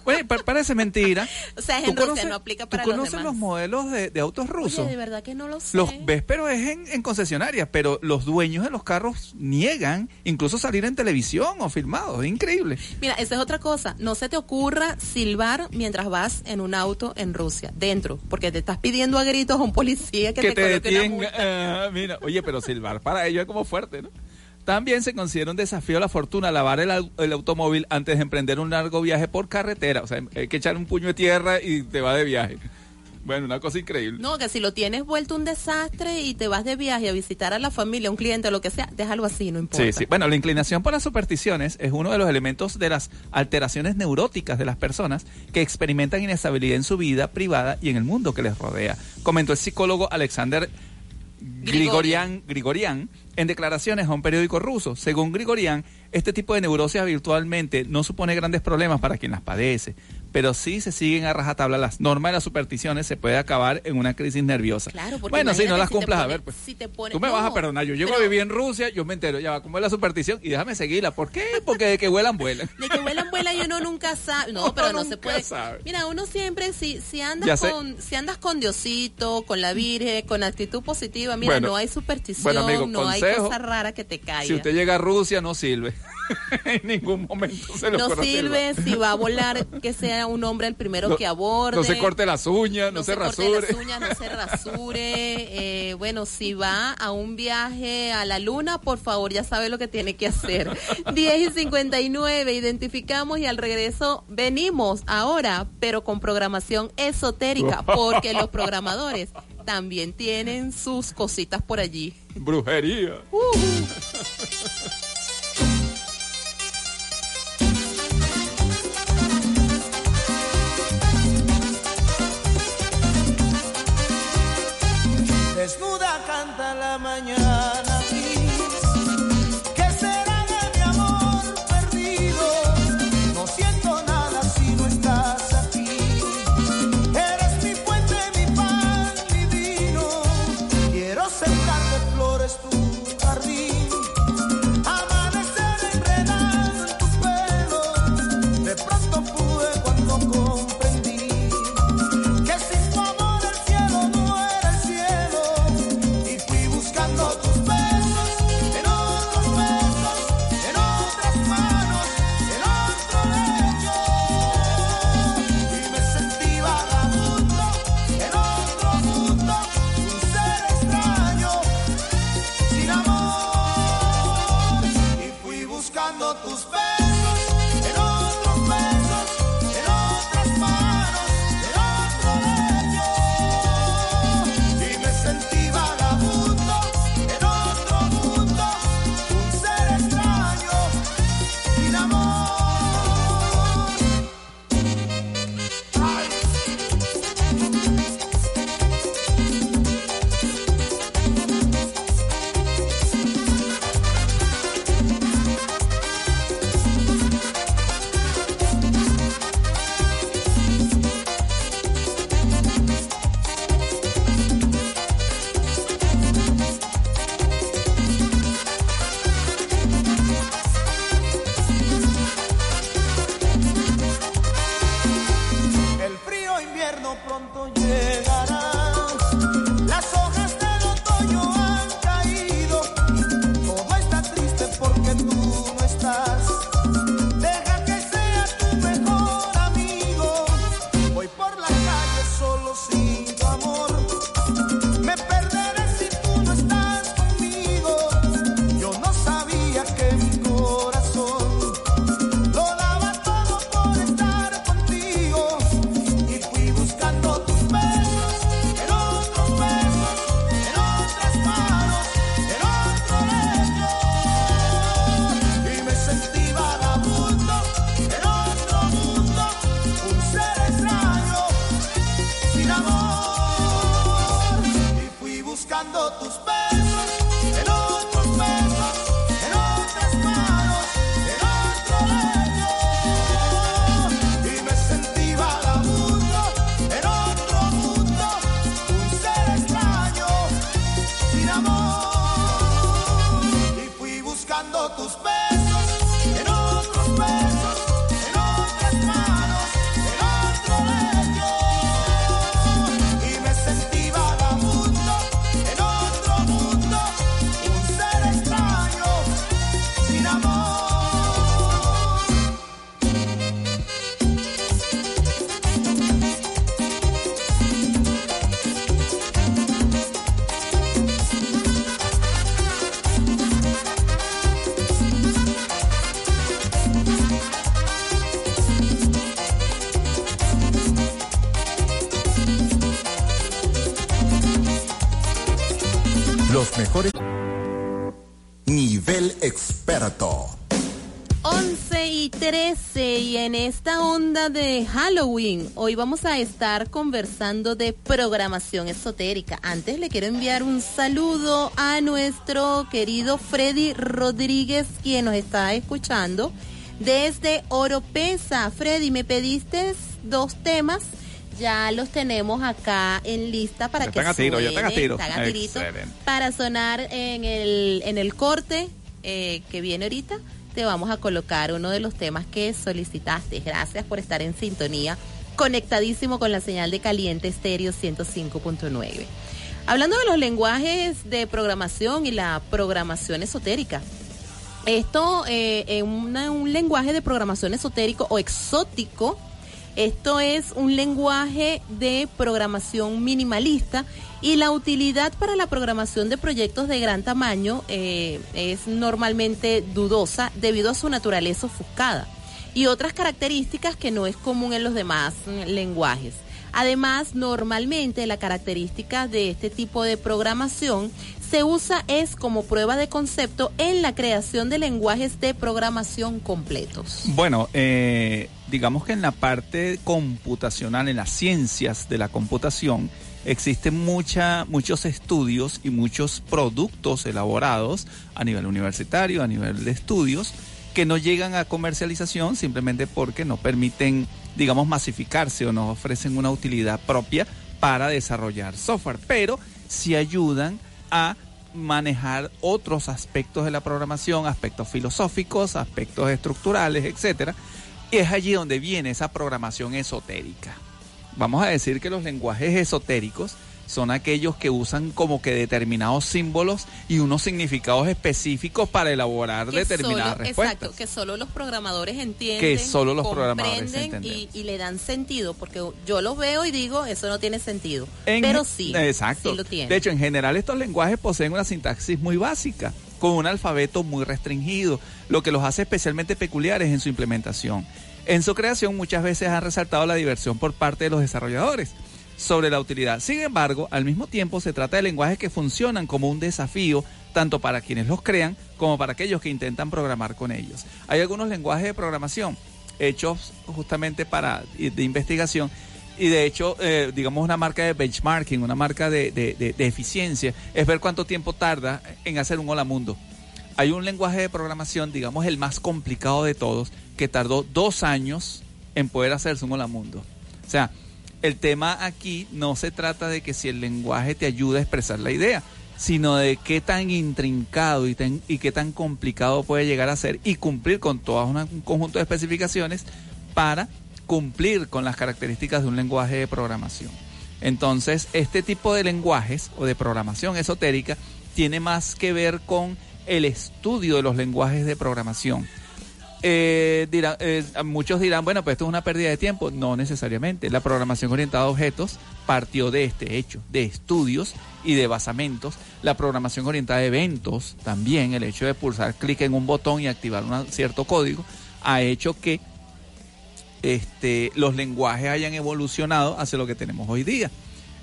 Bueno, parece mentira. O sea, es ¿Tú en Rusia, conoces- no aplica ¿Tú para los conoces demás. los modelos de, de autos rusos? Oye, de verdad que no lo sé. Los ves, pero es en, en concesionarias, pero los dueños de los carros niegan incluso salir en televisión o filmados. Es increíble. Mira, esa es otra cosa. No se te ocurra silbar mientras vas en un auto en Rusia, dentro, porque te estás pidiendo a gritos a un policía que, que te, te coloque una mira, oye, pero silbar para ellos es como fuerte, ¿no? También se considera un desafío a la fortuna lavar el, au- el automóvil antes de emprender un largo viaje por carretera. O sea, hay que echar un puño de tierra y te va de viaje. Bueno, una cosa increíble. No, que si lo tienes vuelto un desastre y te vas de viaje a visitar a la familia, a un cliente, lo que sea, déjalo así, no importa. Sí, sí. Bueno, la inclinación por las supersticiones es uno de los elementos de las alteraciones neuróticas de las personas que experimentan inestabilidad en su vida privada y en el mundo que les rodea, comentó el psicólogo Alexander Grigorian, Grigorian en declaraciones a un periódico ruso. Según Grigorian, este tipo de neurosis virtualmente no supone grandes problemas para quien las padece, pero si se siguen a rajatabla las normas de las supersticiones, se puede acabar en una crisis nerviosa. Claro, porque bueno, si no las si cumplas, a ver, pues. si te pone- Tú me vas a no, perdonar, yo llego pero- a vivir en Rusia, yo me entero, ya va, ¿cómo es la superstición? Y déjame seguirla. ¿Por qué? Porque de que vuelan, vuelan. De que vuelan, vuelan y uno nunca sabe. No, Uno pero no se puede. sabe. Mira, uno siempre, si, si Ya andas sé. con, si andas con Diosito, con la Virgen, con actitud positiva, mira, Bueno, no hay superstición, bueno, amigo, no hay cosa rara que te caiga. Si usted llega a Rusia, no sirve. en ningún momento se lo no sirve si va a volar que sea un hombre el primero No- que aborde. No se corte las uñas, no, se, corte rasure. las uñas, no se rasure. Eh, bueno, si va a un viaje a la luna, por favor, ya sabe lo que tiene que hacer. 10 y 59, identificamos y al regreso venimos ahora, pero con programación esotérica, porque los programadores también tienen sus cositas por allí. Brujería. Desnuda Halloween hoy vamos a estar conversando de programación esotérica. Antes le quiero enviar un saludo a nuestro querido Freddy Rodríguez quien nos está escuchando desde Oropesa. Freddy, me pediste dos temas ya los tenemos acá en lista para que están a tiro, ya están a suenen, tiro. tirito, para sonar en el, en el corte eh, que viene ahorita. Te vamos a colocar uno de los temas que solicitaste. Gracias por estar en sintonía, conectadísimo con la señal de Caliente Estéreo 105.9. Hablando de los lenguajes de programación y la programación esotérica. Esto eh, en una- un lenguaje de programación esotérico o exótico. Esto es un lenguaje de programación minimalista y la utilidad para la programación de proyectos de gran tamaño eh, es normalmente dudosa debido a su naturaleza ofuscada y otras características que no es común en los demás mm, lenguajes. Además, normalmente la característica de este tipo de programación se usa es como prueba de concepto en la creación de lenguajes de programación completos. Bueno, eh, digamos que en la parte computacional, en las ciencias de la computación, existen mucha, muchos estudios y muchos productos elaborados a nivel universitario, a nivel de estudios, que no llegan a comercialización simplemente porque no permiten, digamos, masificarse o no ofrecen una utilidad propia para desarrollar software, pero sí ayudan a manejar otros aspectos de la programación, aspectos filosóficos, aspectos estructurales, etcétera. Y es allí donde viene esa programación esotérica. Vamos a decir que los lenguajes esotéricos son aquellos que usan como que determinados símbolos y unos significados específicos para elaborar Que determinadas solo- respuestas. Exacto, que solo los programadores entienden. Que solo los programadores comprenden y, le dan sentido, porque yo lo veo y digo, eso no tiene sentido. En- Pero sí, Exacto. sí lo tiene. De hecho, en general estos lenguajes poseen una sintaxis muy básica, con un alfabeto muy restringido, lo que los hace especialmente peculiares en su implementación. En su creación muchas veces han resaltado la diversión por parte de los desarrolladores sobre la utilidad. Sin embargo, al mismo tiempo se trata de lenguajes que funcionan como un desafío tanto para quienes los crean como para aquellos que intentan programar con ellos. Hay algunos lenguajes de programación hechos justamente para de investigación y de hecho, eh, digamos, una marca de benchmarking, una marca de, de- de- eficiencia, es ver cuánto tiempo tarda en hacer un hola mundo. Hay un lenguaje de programación, digamos, el más complicado de todos, que tardó dos años en poder hacerse un hola mundo. O sea, el tema aquí no se trata de que si el lenguaje te ayuda a expresar la idea, sino de qué tan intrincado y, qué tan complicado puede llegar a ser y cumplir con todo un conjunto de especificaciones para cumplir con las características de un lenguaje de programación. Entonces, este tipo de lenguajes o de programación esotérica tiene más que ver con el estudio de los lenguajes de programación. Eh, dirá- eh, muchos dirán, bueno, pues esto es una pérdida de tiempo. No necesariamente. La programación orientada a objetos partió de este hecho, de estudios y de basamentos. La programación orientada a eventos también, el hecho de pulsar clic en un botón y activar un cierto código, ha hecho que este, los lenguajes hayan evolucionado hacia lo que tenemos hoy día.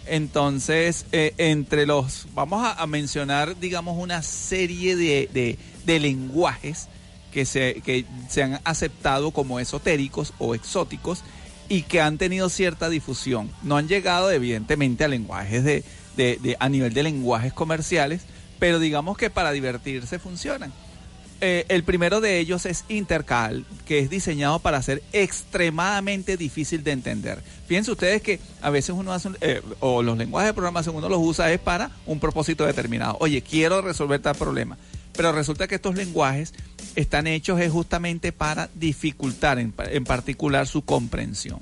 Entonces, eh, entre los, vamos a, mencionar, digamos, una serie de- de lenguajes que se, que se han aceptado como esotéricos o exóticos y que han tenido cierta difusión. No han llegado, evidentemente, a lenguajes de, de- de- a nivel de lenguajes comerciales, pero digamos que para divertirse funcionan. Eh, el primero de ellos es Intercal, que es diseñado para ser extremadamente difícil de entender. Fíjense ustedes que a veces uno hace, un- eh, o los lenguajes de programación uno los usa es para un propósito determinado. Oye, quiero resolver tal problema. Pero resulta que estos lenguajes están hechos justamente para dificultar en particular su comprensión.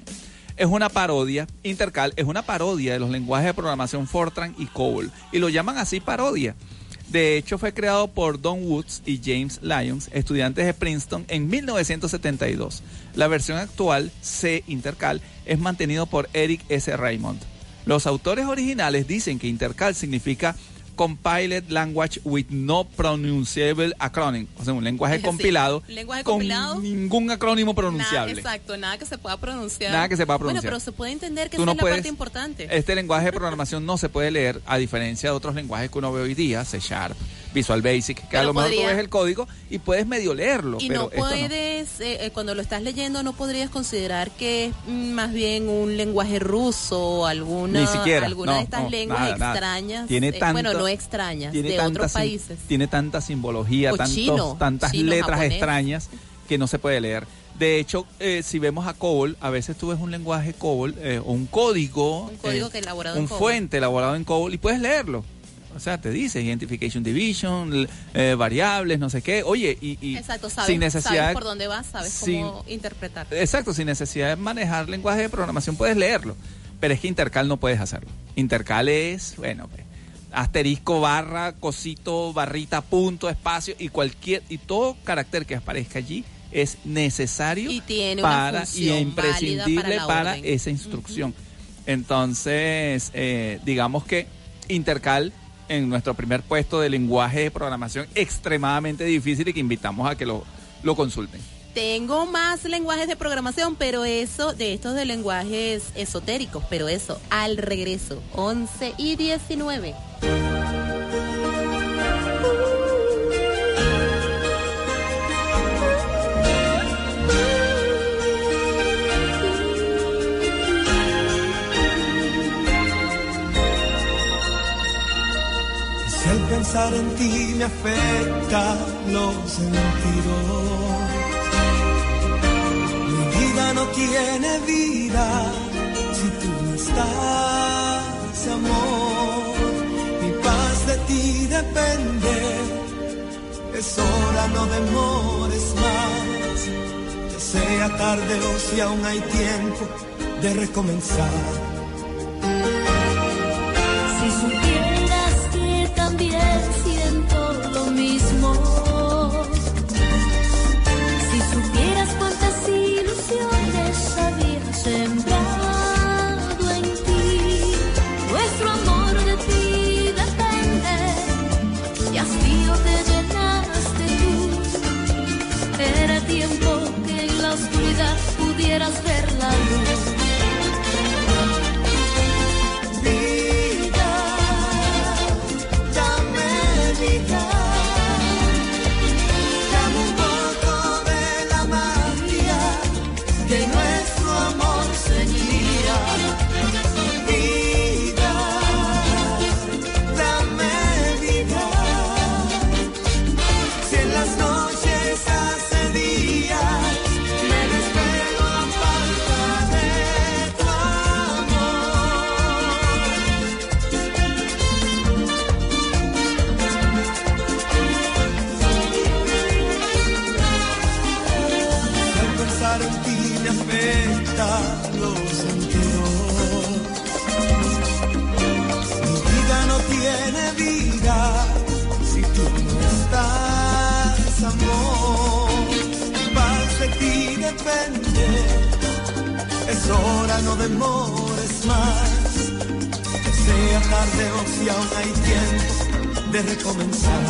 Es una parodia, Intercal es una parodia de los lenguajes de programación Fortran y COBOL. Y lo llaman así parodia. De hecho, fue creado por Don Woods y James Lyons, estudiantes de Princeton, en 1972. La versión actual, C Intercal, es mantenido por Eric S. Raymond. Los autores originales dicen que Intercal significa Compiled Language with No Pronunciable Acronym, o sea, un lenguaje Sí, compilado lenguaje con compilado. ningún acrónimo Nada, pronunciable. exacto, nada que se pueda pronunciar. Nada que se pueda Bueno, pronunciar. pero se puede entender que Tú esa no es la puedes- parte importante. Este lenguaje de programación no se puede leer a diferencia de otros lenguajes que uno ve hoy día, C Sharp, Visual Basic, que a lo mejor tú ves el código y puedes medio leerlo, Y pero no puedes, eh, eh, cuando lo estás leyendo, no podrías considerar que es mm, más bien un lenguaje ruso o alguna, Ni siquiera, alguna no, de estas no, lenguas nada, nada. extrañas. Tiene eh, bueno, no extrañas, tiene de tanta otros países. Tiene tanta simbología, tantos- chino, tantas chino, letras japonés. extrañas que no se puede leer. De hecho, eh, si vemos a COBOL, a veces tú ves un lenguaje COBOL eh, o un código, Un código eh, que elaborado un fuente elaborado en COBOL y puedes leerlo. O sea, te dice identification division, eh, variables, no sé qué. Oye, y, y Exacto, sabes, sin necesidad sabes por dónde vas, sabes sin- cómo interpretar. Exacto, sin necesidad de manejar lenguaje de programación puedes leerlo. Pero es que intercal no puedes hacerlo. Intercal es, bueno, pues, asterisco, barra, cosito, barrita, punto, espacio y cualquier y todo carácter que aparezca allí es necesario Y tiene para y imprescindible para esa instrucción. Entonces, eh, digamos que intercal en nuestro primer puesto de lenguaje de programación extremadamente difícil y que invitamos a que lo, lo consulten. Tengo más lenguajes de programación, pero eso, de estos de lenguajes esotéricos, pero eso, al regreso, 11 y 19. Afecta los sentidos, mi vida no tiene vida si tú no estás, amor. Mi paz de ti depende, es hora, no demores más. Ya sea tarde o si aún hay tiempo de recomenzar. esperas recomenzar.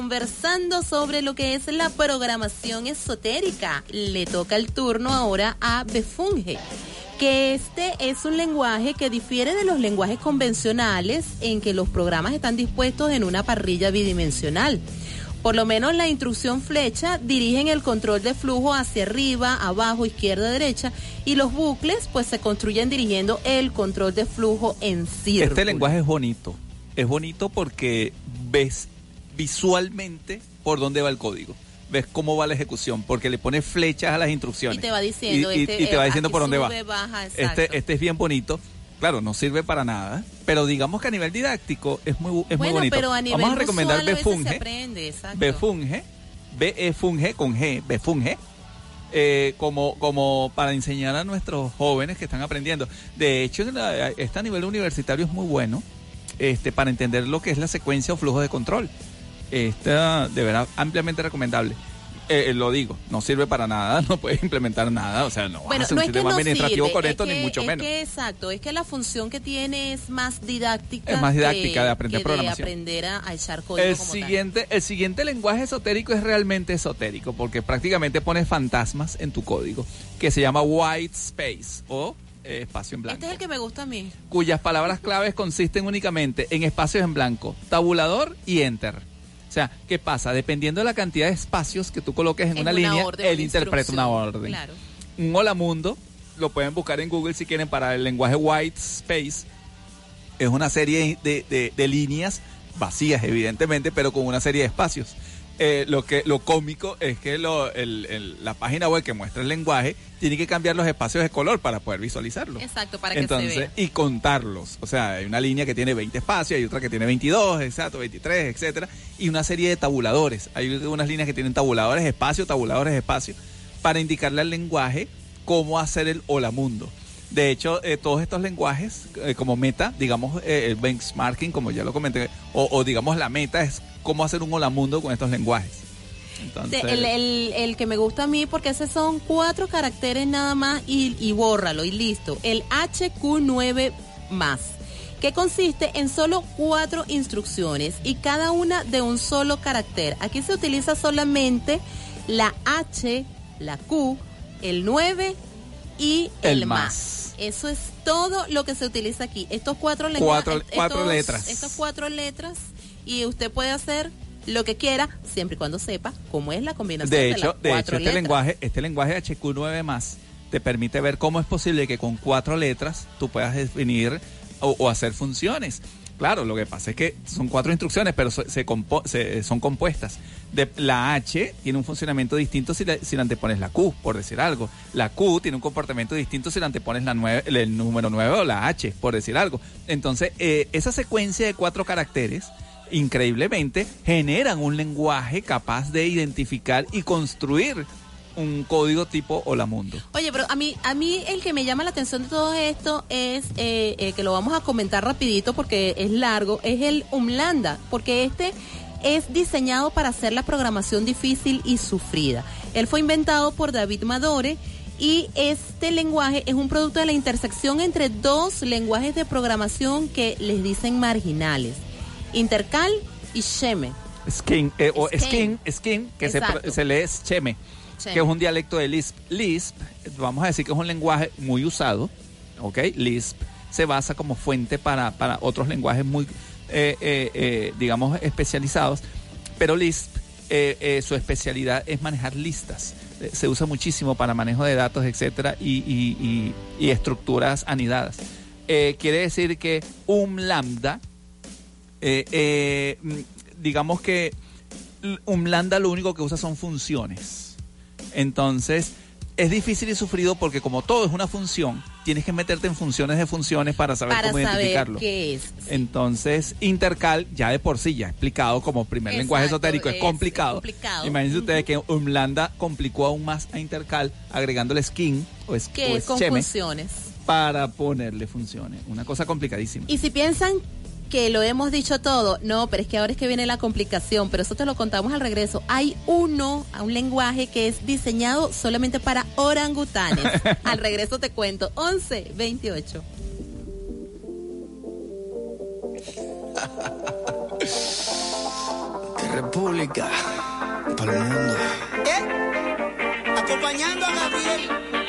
Conversando sobre lo que es la programación esotérica. Le toca el turno ahora a Befunge, que este es un lenguaje que difiere de los lenguajes convencionales en que los programas están dispuestos en una parrilla bidimensional. Por lo menos la instrucción flecha dirigen el control de flujo hacia arriba, abajo, izquierda, derecha y los bucles pues se construyen dirigiendo el control de flujo en círculo. Este lenguaje es bonito. Es bonito porque ves visualmente por dónde va el código. Ves cómo va la ejecución, porque le pones flechas a las instrucciones. Y te va diciendo, Y- este, y te va eh, diciendo por dónde va. baja. Este, este es bien bonito. Claro, no sirve para nada, pero digamos que a nivel didáctico es muy, es muy bonito. pero a nivel Vamos a recomendar Befunge. Befunge, B-E-Funge con G, Befunge, eh, como, como para enseñar a nuestros jóvenes que están aprendiendo. De hecho, este a nivel universitario es muy bueno este, para entender lo que es la secuencia o flujo de control. Esta, de verdad, ampliamente recomendable. Eh, eh, lo digo, no sirve para nada, no puedes implementar nada, o sea, no vas a Bueno, hacer no un sistema no administrativo sirve, con es esto, que- ni mucho es menos. que exacto, es que la función que tiene es más didáctica. Es más didáctica que- de aprender que programación. aprender a, a echar código El como tal. siguiente, el siguiente lenguaje esotérico es realmente esotérico porque prácticamente pones fantasmas en tu código que se llama white space o eh, espacio en blanco, Este es el que me gusta a mí. cuyas palabras claves consisten únicamente en espacios en blanco, tabulador y enter. O sea, ¿qué pasa? Dependiendo de la cantidad de espacios que tú coloques en una, una línea, orden, él una interpreta una orden. claro. Un hola mundo, lo pueden buscar en Google si quieren para el lenguaje white space. Es una serie de, de- de líneas vacías, evidentemente, pero con una serie de espacios. Eh, lo que lo cómico es que lo- el- el- la página web que muestra el lenguaje tiene que cambiar los espacios de color para poder visualizarlo. Exacto, para que Entonces, se vea. y contarlos. O sea, hay una línea que tiene 20 espacios, hay otra que tiene 22, exacto, 23, etcétera, y una serie de tabuladores. Hay unas líneas que tienen tabuladores, espacio, tabuladores, espacio, para indicarle al lenguaje cómo hacer el hola mundo. De hecho, eh, todos estos lenguajes, eh, como meta, digamos, eh, el benchmarking, como ya lo comenté, o, o digamos la meta es cómo hacer un hola mundo con estos lenguajes. Entonces, el, el- el que me gusta a mí porque esos son cuatro caracteres nada más y, y bórralo y listo. El HQ9 más, que consiste en solo cuatro instrucciones y cada una de un solo carácter. Aquí se utiliza solamente la H, la Q, el 9 y el, El más. más. Eso es todo lo que se utiliza aquí. Estos cuatro lenguajes. Cuatro- cuatro letras. Estas cuatro letras y usted puede hacer lo que quiera siempre y cuando sepa cómo es la combinación de, De las hecho, de cuatro hecho este letras. lenguaje, este lenguaje HQ9 más te permite ver cómo es posible que con cuatro letras tú puedas definir o, o hacer funciones. Claro, lo que pasa es que son cuatro instrucciones, pero se, compo- se- son compuestas. De, la H tiene un funcionamiento distinto si, le- si le antepones la Q, por decir algo. La Q tiene un comportamiento distinto si le antepones la nueve- el, el número 9 o la H, por decir algo. Entonces, eh, esa secuencia de cuatro caracteres increíblemente generan un lenguaje capaz de identificar y construir un código tipo Hola Mundo. Oye, pero a mí, a mí el que me llama la atención de todo esto es eh, eh, que lo vamos a comentar rapidito porque es largo, es el Umlanda, porque este es diseñado para hacer la programación difícil y sufrida. Él fue inventado por David Madore y este lenguaje es un producto de la intersección entre dos lenguajes de programación que les dicen marginales, Intercal y Sheme. Skin, eh, o Skin. skin, skin, que se, se lee Cheme. que es un dialecto de Lisp. Lisp, vamos a decir que es un lenguaje muy usado, ¿ok? Lisp se basa como fuente para, para otros lenguajes muy, eh, eh, eh, digamos, especializados, pero Lisp, su especialidad es manejar listas. Se usa muchísimo para manejo de datos, etcétera, y, y- estructuras anidadas. Quiere decir que un lambda mm, digamos que un lambda lo único que usa son funciones. Entonces, es difícil y sufrido porque como todo es una función, tienes que meterte en funciones de funciones para saber Para cómo saber identificarlo. qué es. Entonces, intercal ya de por sí, ya explicado como primer lenguaje esotérico, es, es complicado. complicado. Imagínense ustedes que un lambda complicó aún más a intercal agregándole skin o, es, o es con funciones. para ponerle funciones. Una cosa complicadísima. Y si piensan que lo hemos dicho todo, no, pero es que ahora es que viene la complicación, pero eso te lo contamos al regreso. Hay uno, un lenguaje que es diseñado solamente para orangutanes. al regreso te cuento. 11, 28. República, para el mundo. ¿Eh? Acompañando a Gabriel.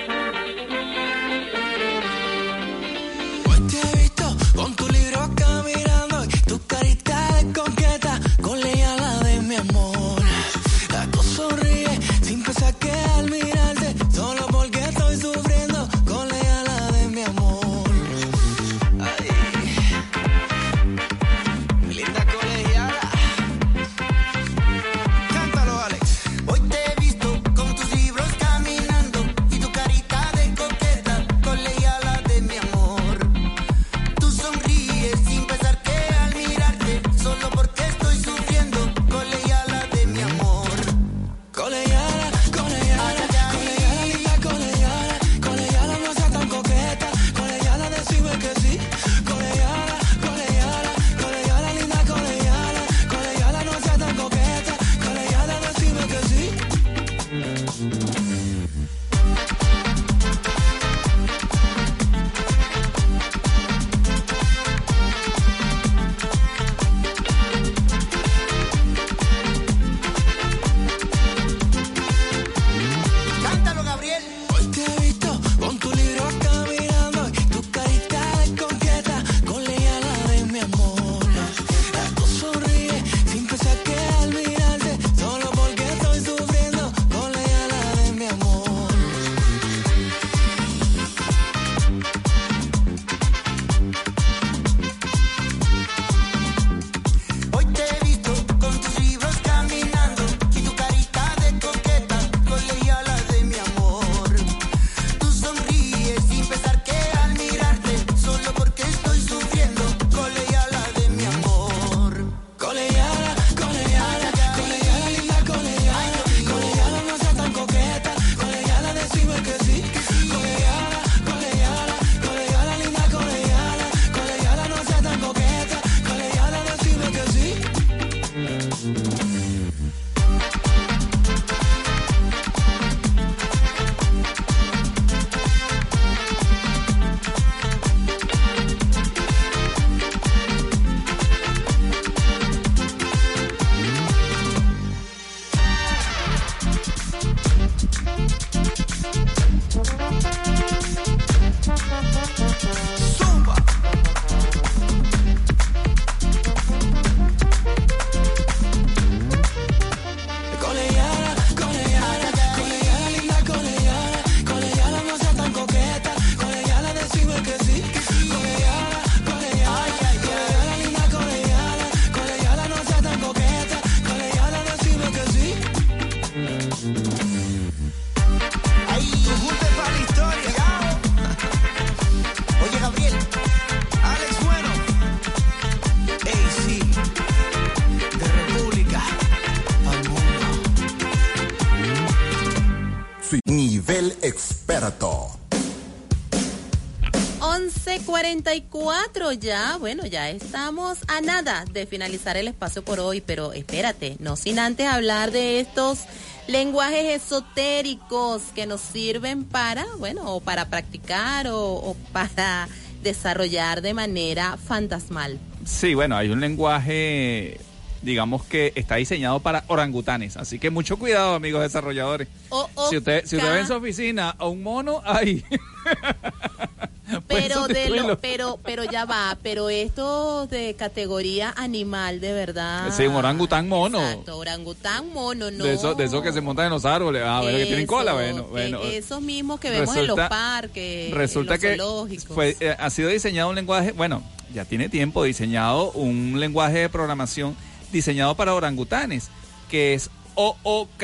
11.44 ya, bueno, ya estamos a nada de finalizar el espacio por hoy, pero espérate, no sin antes hablar de estos lenguajes esotéricos que nos sirven para, bueno, o para practicar o, o para desarrollar de manera fantasmal. Sí, bueno, hay un lenguaje, digamos que está diseñado para orangutanes, así que mucho cuidado, amigos desarrolladores. O, o, Si usted, si usted ve en su oficina a un mono, ahí. Puede pero de lo, pero pero ya va, pero esto de categoría animal de verdad. Sí, un orangután mono. Exacto, orangután mono, no. De esos de que se montan en los árboles. Ah, bueno, que tienen cola, bueno. bueno. esos mismos que vemos en los parques, Resulta en los que fue, eh, ha sido diseñado un lenguaje, bueno, ya tiene tiempo diseñado un lenguaje de programación diseñado para orangutanes, que es OOK.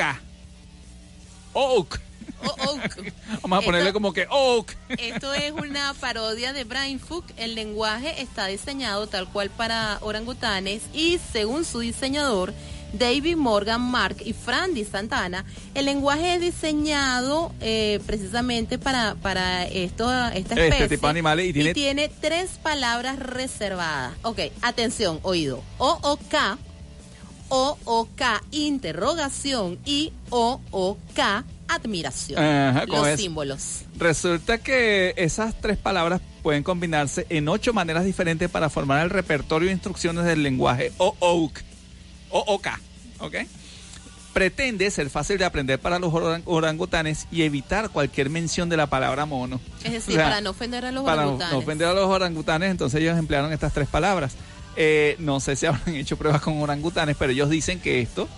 OOK. Vamos a ponerle Esto- como que OOK. Esto es una parodia de Brain Fuck. El lenguaje está diseñado tal cual para orangutanes y según su diseñador, David Morgan, Mark y Frandy Santana, el lenguaje es diseñado eh, precisamente para, para esto, esta Este especie. tipo de animales y tiene- tres palabras reservadas. Ok, atención, oído. O-O-K, O-O-K, interrogación y O-O-K, admiración. Ajá, Los símbolos. Resulta que esas tres palabras pueden combinarse en ocho maneras diferentes para formar el repertorio de instrucciones del lenguaje OOK. OOK. ¿ok? Pretende ser fácil de aprender para los orang- orangutanes y evitar cualquier mención de la palabra mono. Es decir, O sea, para no ofender a los para orangutanes. no ofender a los orangutanes, entonces ellos emplearon estas tres palabras. Eh, no sé si habrán hecho pruebas con orangutanes, pero ellos dicen que esto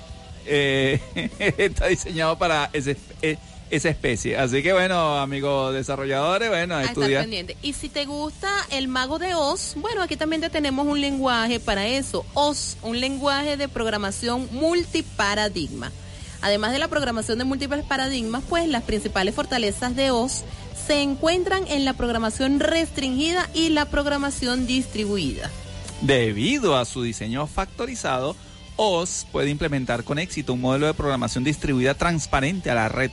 eh, está diseñado para ese- eh, esa especie. Así que bueno, amigos desarrolladores, bueno, a a estar estudiar. pendiente. Y si te gusta el mago de Oz, bueno, aquí también te tenemos un lenguaje para eso. Oz, un lenguaje de programación multiparadigma. Además de la programación de múltiples paradigmas, pues las principales fortalezas de Oz se encuentran en la programación restringida y la programación distribuida. Debido a su diseño factorizado, OS puede implementar con éxito un modelo de programación distribuida transparente a la red.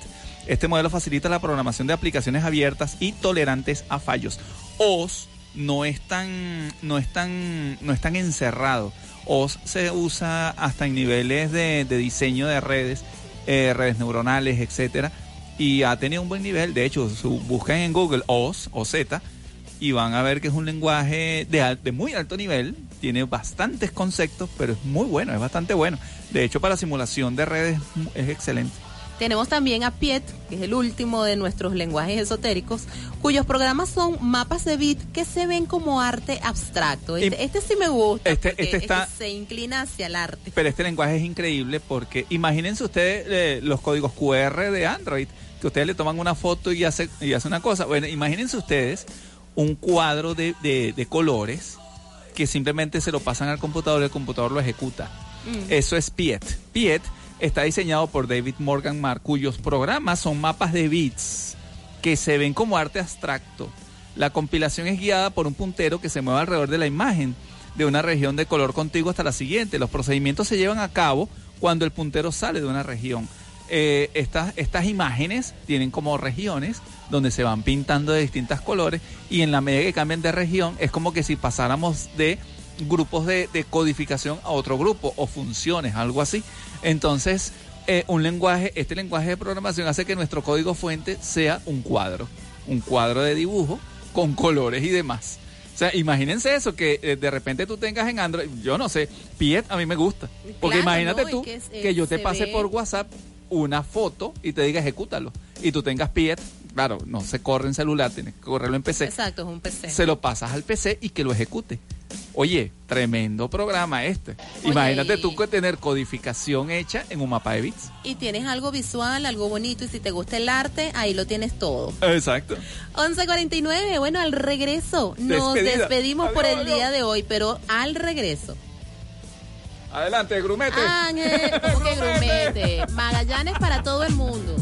Este modelo facilita la programación de aplicaciones abiertas y tolerantes a fallos. OS no es tan, no es tan, no es tan encerrado. OS se usa hasta en niveles de, de diseño de redes, eh, redes neuronales, etcétera, y ha tenido un buen nivel. De hecho, su, buscan en Google OS o Z y van a ver que es un lenguaje de, de muy alto nivel, tiene bastantes conceptos, pero es muy bueno, es bastante bueno. De hecho, para simulación de redes es excelente. Tenemos también a Piet, que es el último de nuestros lenguajes esotéricos, cuyos programas son mapas de bit que se ven como arte abstracto. Este, este sí me gusta. Este- este está- se inclina hacia el arte. Pero este lenguaje es increíble porque imagínense ustedes eh, los códigos QR de Android, que ustedes le toman una foto y hace, y hace una cosa. Bueno, imagínense ustedes un cuadro de, de- de colores que simplemente se lo pasan al computador y el computador lo ejecuta. Mm. Eso es Piet. Piet está diseñado por David Morgan Mark, cuyos programas son mapas de bits que se ven como arte abstracto. La compilación es guiada por un puntero que se mueve alrededor de la imagen de una región de color contigo hasta la siguiente. Los procedimientos se llevan a cabo cuando el puntero sale de una región. Eh, estas, estas imágenes tienen como regiones donde se van pintando de distintos colores y en la medida que cambian de región es como que si pasáramos de grupos de, de codificación a otro grupo o funciones, algo así. Entonces, eh, un lenguaje, este lenguaje de programación hace que nuestro código fuente sea un cuadro, un cuadro de dibujo con colores y demás. O sea, imagínense eso, que eh, de repente tú tengas en Android, yo no sé, Piet a mí me gusta. Porque Claro, imagínate tú que es- que eh, yo te se pase ve- por WhatsApp una foto y te diga ejecútalo. Y tú tengas Piet, claro, no se corre en celular, tienes que correrlo en PC. Exacto, es un PC. Se lo pasas al PC y que lo ejecute. Oye, tremendo programa este. Imagínate tú que tener codificación hecha en un mapa de bits. Y tienes algo visual, algo bonito, y si te gusta el arte, ahí lo tienes todo. Exacto. 11.49, bueno, al regreso nos Despedida. despedimos por Adiós, el día de hoy, pero al regreso. Adelante, grumete. Ángel, ¿cómo que grumete? Magallanes para todo el mundo.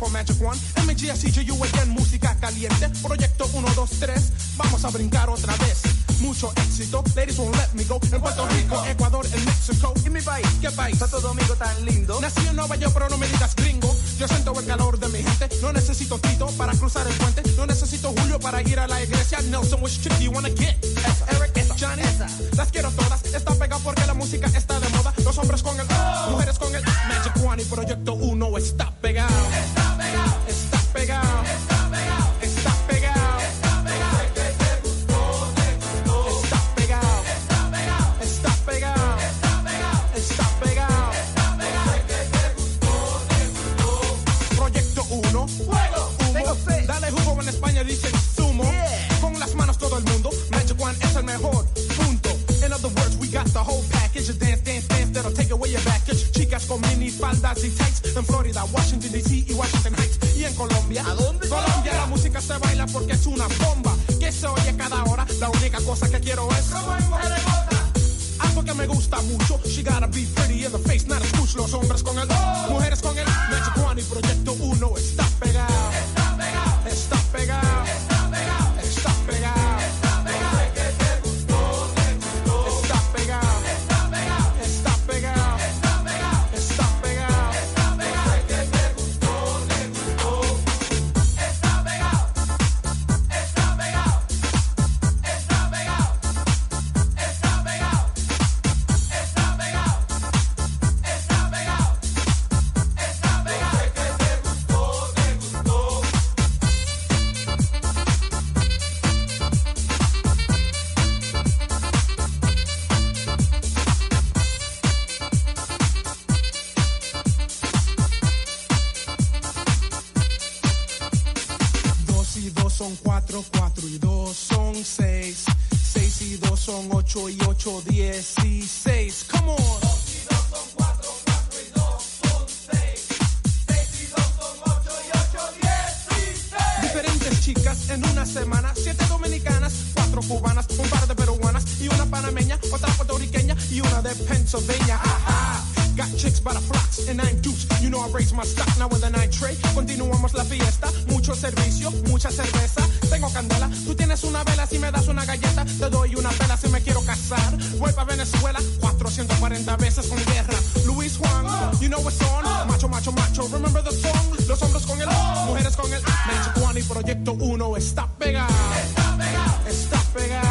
Con Magic One MGSCJU again, música caliente. Proyecto 1, 2, 3 Vamos a brincar otra vez. Mucho éxito, ladies won't let me go. En Puerto Rico, Ecuador, en México ¿Y mi país? ¿Qué país? Santo Domingo tan lindo. Nací en Nueva York, pero no me digas gringo. Yo siento el calor de mi gente. No necesito Tito para cruzar el puente. No necesito Julio para ir a la iglesia. Nelson, which chick do you wanna get? Esa, Eric, esa, Johnny, esa. Las quiero todas. Está pegado porque la música está de moda. Los hombres con el Mujeres con el Magic One y Proyecto 8 y 8, 16. Come on. 2 y 2 son 4, 4 y 2 son 6. 6 y 2 son 8 y 8, 16. Diferentes chicas en una semana. 7 dominicanas, 4 cubanas, un par de peruanas y una panameña, otra puertorriqueña y una de Pennsylvania. Ajá. Got chicks by the flocks and nine dukes. You know I raise my stock now with a nine tray. Continuamos la fiesta, mucho servicio, mucha cerveza. Tengo candela, tú tienes una vela. Si me das una galleta, te doy una vela si me quiero casar. Voy pa' Venezuela 440 veces con guerra. Luis Juan, you know what's on. Macho, macho, macho. Remember the song? Los hombres con el, mujeres con el. Mencho Juan y Proyecto 1 está pegado. Está pegado. Está pegado.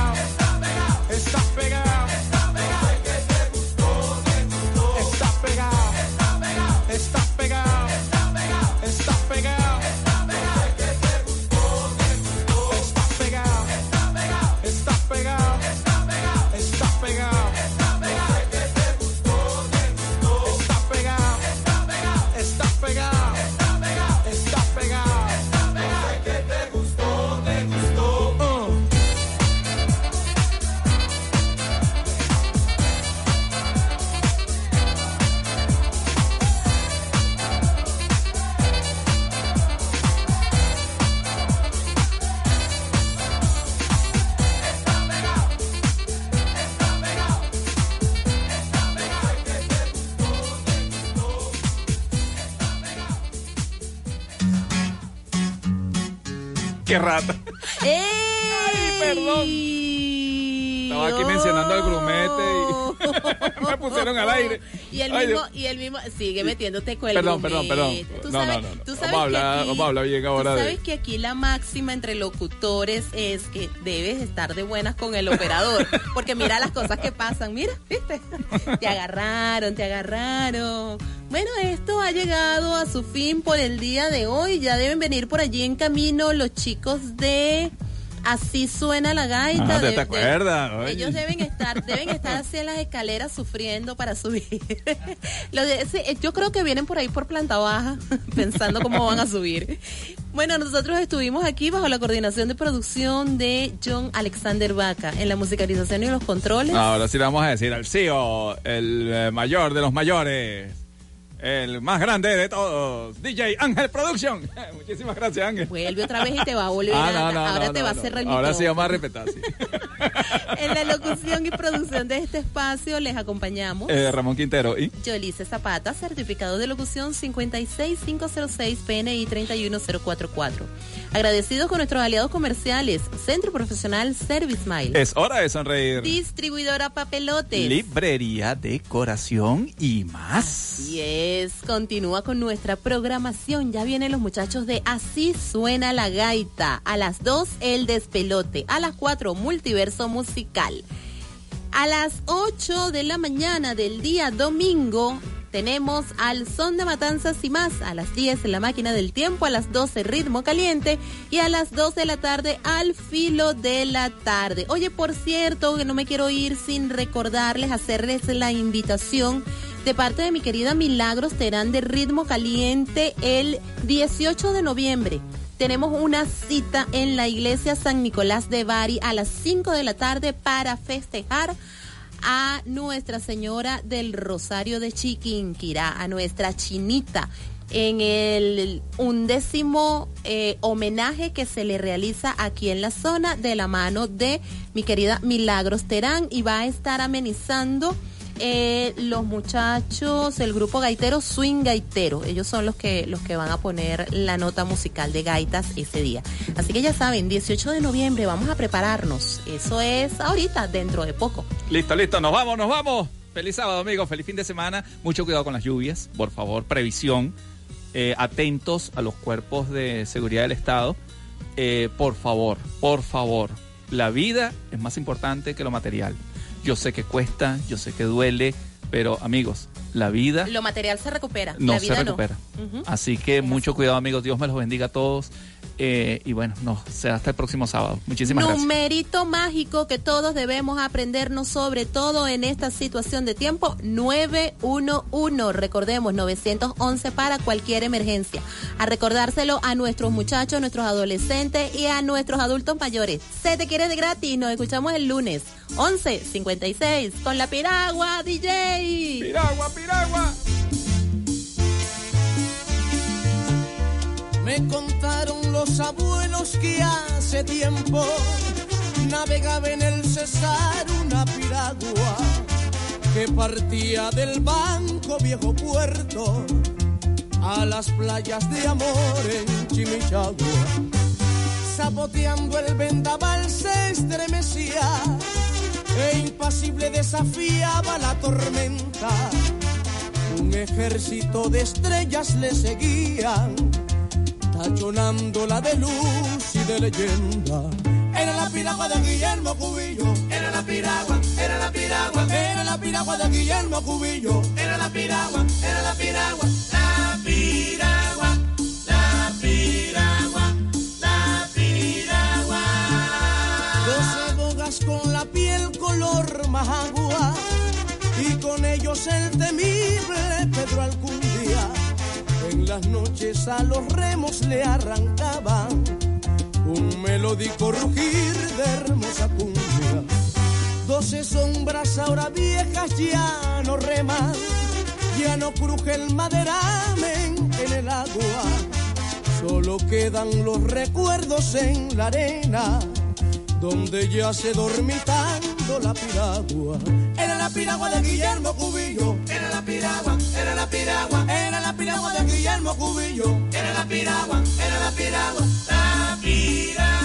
Qué rata. ¡Ay, perdón! Estaba aquí mencionando al grumete y me pusieron al aire. Y el Ay, mismo, Dios. y el mismo, sigue metiéndote con el Perdón, perdón, perdón. Tú No, no, sabes- no, no. Tú Vamos sabes a que hablar, aquí- vamos a hablar bien Tú ahora sabes de. que aquí la máxima entre locutores es que debes estar de buenas con el operador. Porque mira las cosas que pasan. Mira, ¿viste? Te agarraron, te agarraron. Bueno, esto ha llegado a su fin por el día de hoy. Ya deben venir por allí en camino los chicos de Así suena la gaita. Ah, ¿te- de- te acuerdas? Ellos deben estar, deben estar así en las escaleras sufriendo para subir. Lo de- sí, yo creo que vienen por ahí por planta baja, pensando cómo van a subir. Bueno, nosotros estuvimos aquí bajo la coordinación de producción de John Alexander Vaca en la musicalización y los controles. Ahora sí le vamos a decir al CEO, el eh, mayor de los mayores, el más grande de todos, DJ Ángel Production. Muchísimas gracias, Ángel. Vuelve otra vez y te va a volver Ah, a- no, no, ahora no, te va a cerrar el Ahora sí vamos a respetar, sí. En la locución y producción de este espacio les acompañamos. Eh, Ramón Quintero y... Yolice Zapata, certificado de locución 56506 PNI 31044. Agradecidos con nuestros aliados comerciales, Centro Profesional Service Mile, Es hora de sonreír. Distribuidora Papelotes. Librería, decoración y más. Así es, continúa con nuestra programación. Ya vienen los muchachos de Así suena la gaita. A las 2, el despelote. A las 4, multiverso musical. A las 8 de la mañana del día domingo tenemos al son de matanzas y más. A las 10 en la máquina del tiempo, a las 12 ritmo caliente y a las 2 de la tarde al filo de la tarde. Oye, por cierto, que no me quiero ir sin recordarles, hacerles la invitación de parte de mi querida Milagros Terán de Ritmo Caliente el 18 de noviembre. Tenemos una cita en la iglesia San Nicolás de Bari a las 5 de la tarde para festejar a Nuestra Señora del Rosario de Chiquinquirá, a nuestra chinita, en el undécimo eh, homenaje que se le realiza aquí en la zona de la mano de mi querida Milagros Terán y va a estar amenizando eh, los muchachos, el grupo gaitero Swing Gaitero. Ellos son los que, los que van a poner la nota musical de gaitas ese día. Así que ya saben, 18 de noviembre vamos a prepararnos. Eso es ahorita, dentro de poco. Listo, listo, nos vamos, nos vamos. Feliz sábado, amigos, feliz fin de semana. Mucho cuidado con las lluvias, por favor, previsión. Eh, atentos a los cuerpos de seguridad del Estado. Eh, por favor, por favor, la vida es más importante que lo material. Yo sé que cuesta, yo sé que duele, pero amigos, la vida Lo material se recupera. no la se recupera. No. Así que mucho cuidado, amigos. Dios me los bendiga a todos. Eh, y bueno, no, será hasta el próximo sábado. Muchísimas gracias. Numerito mágico que todos debemos aprendernos, sobre todo en esta situación de tiempo, 911. Recordemos, 911 para cualquier emergencia. A recordárselo a nuestros muchachos, a nuestros adolescentes y a nuestros adultos mayores. Se te quiere de gratis, nos escuchamos el lunes, 11.56, con la piragua, DJ. Piragua, piragua. Contaron los abuelos que hace tiempo navegaba en el Cesar una piragua que partía del banco viejo puerto a las playas de amor en Chimichagua. Saboteando el vendaval se estremecía e impasible desafiaba la tormenta. Un ejército de estrellas le seguían, tachonándola de luz y de leyenda. Era la piragua de Guillermo Cubillo. Era la piragua, era la piragua. Era la piragua de Guillermo Cubillo. Era la piragua, era la piragua. La piragua, la piragua, la piragua. Doce bogas con la piel color majagua. Y con ellos el temible Pedro Alcundía. Las noches a los remos le arrancaban un melódico rugir de hermosa cumbia. Doce sombras ahora viejas ya no reman, ya no cruje el maderamen en el agua. Solo quedan los recuerdos en la arena, donde ya se dormitando la piragua. La piragua de Guillermo Cubillo. Era la piragua, era la piragua, era la piragua de Guillermo Cubillo. Era la piragua, era la piragua, la piragua.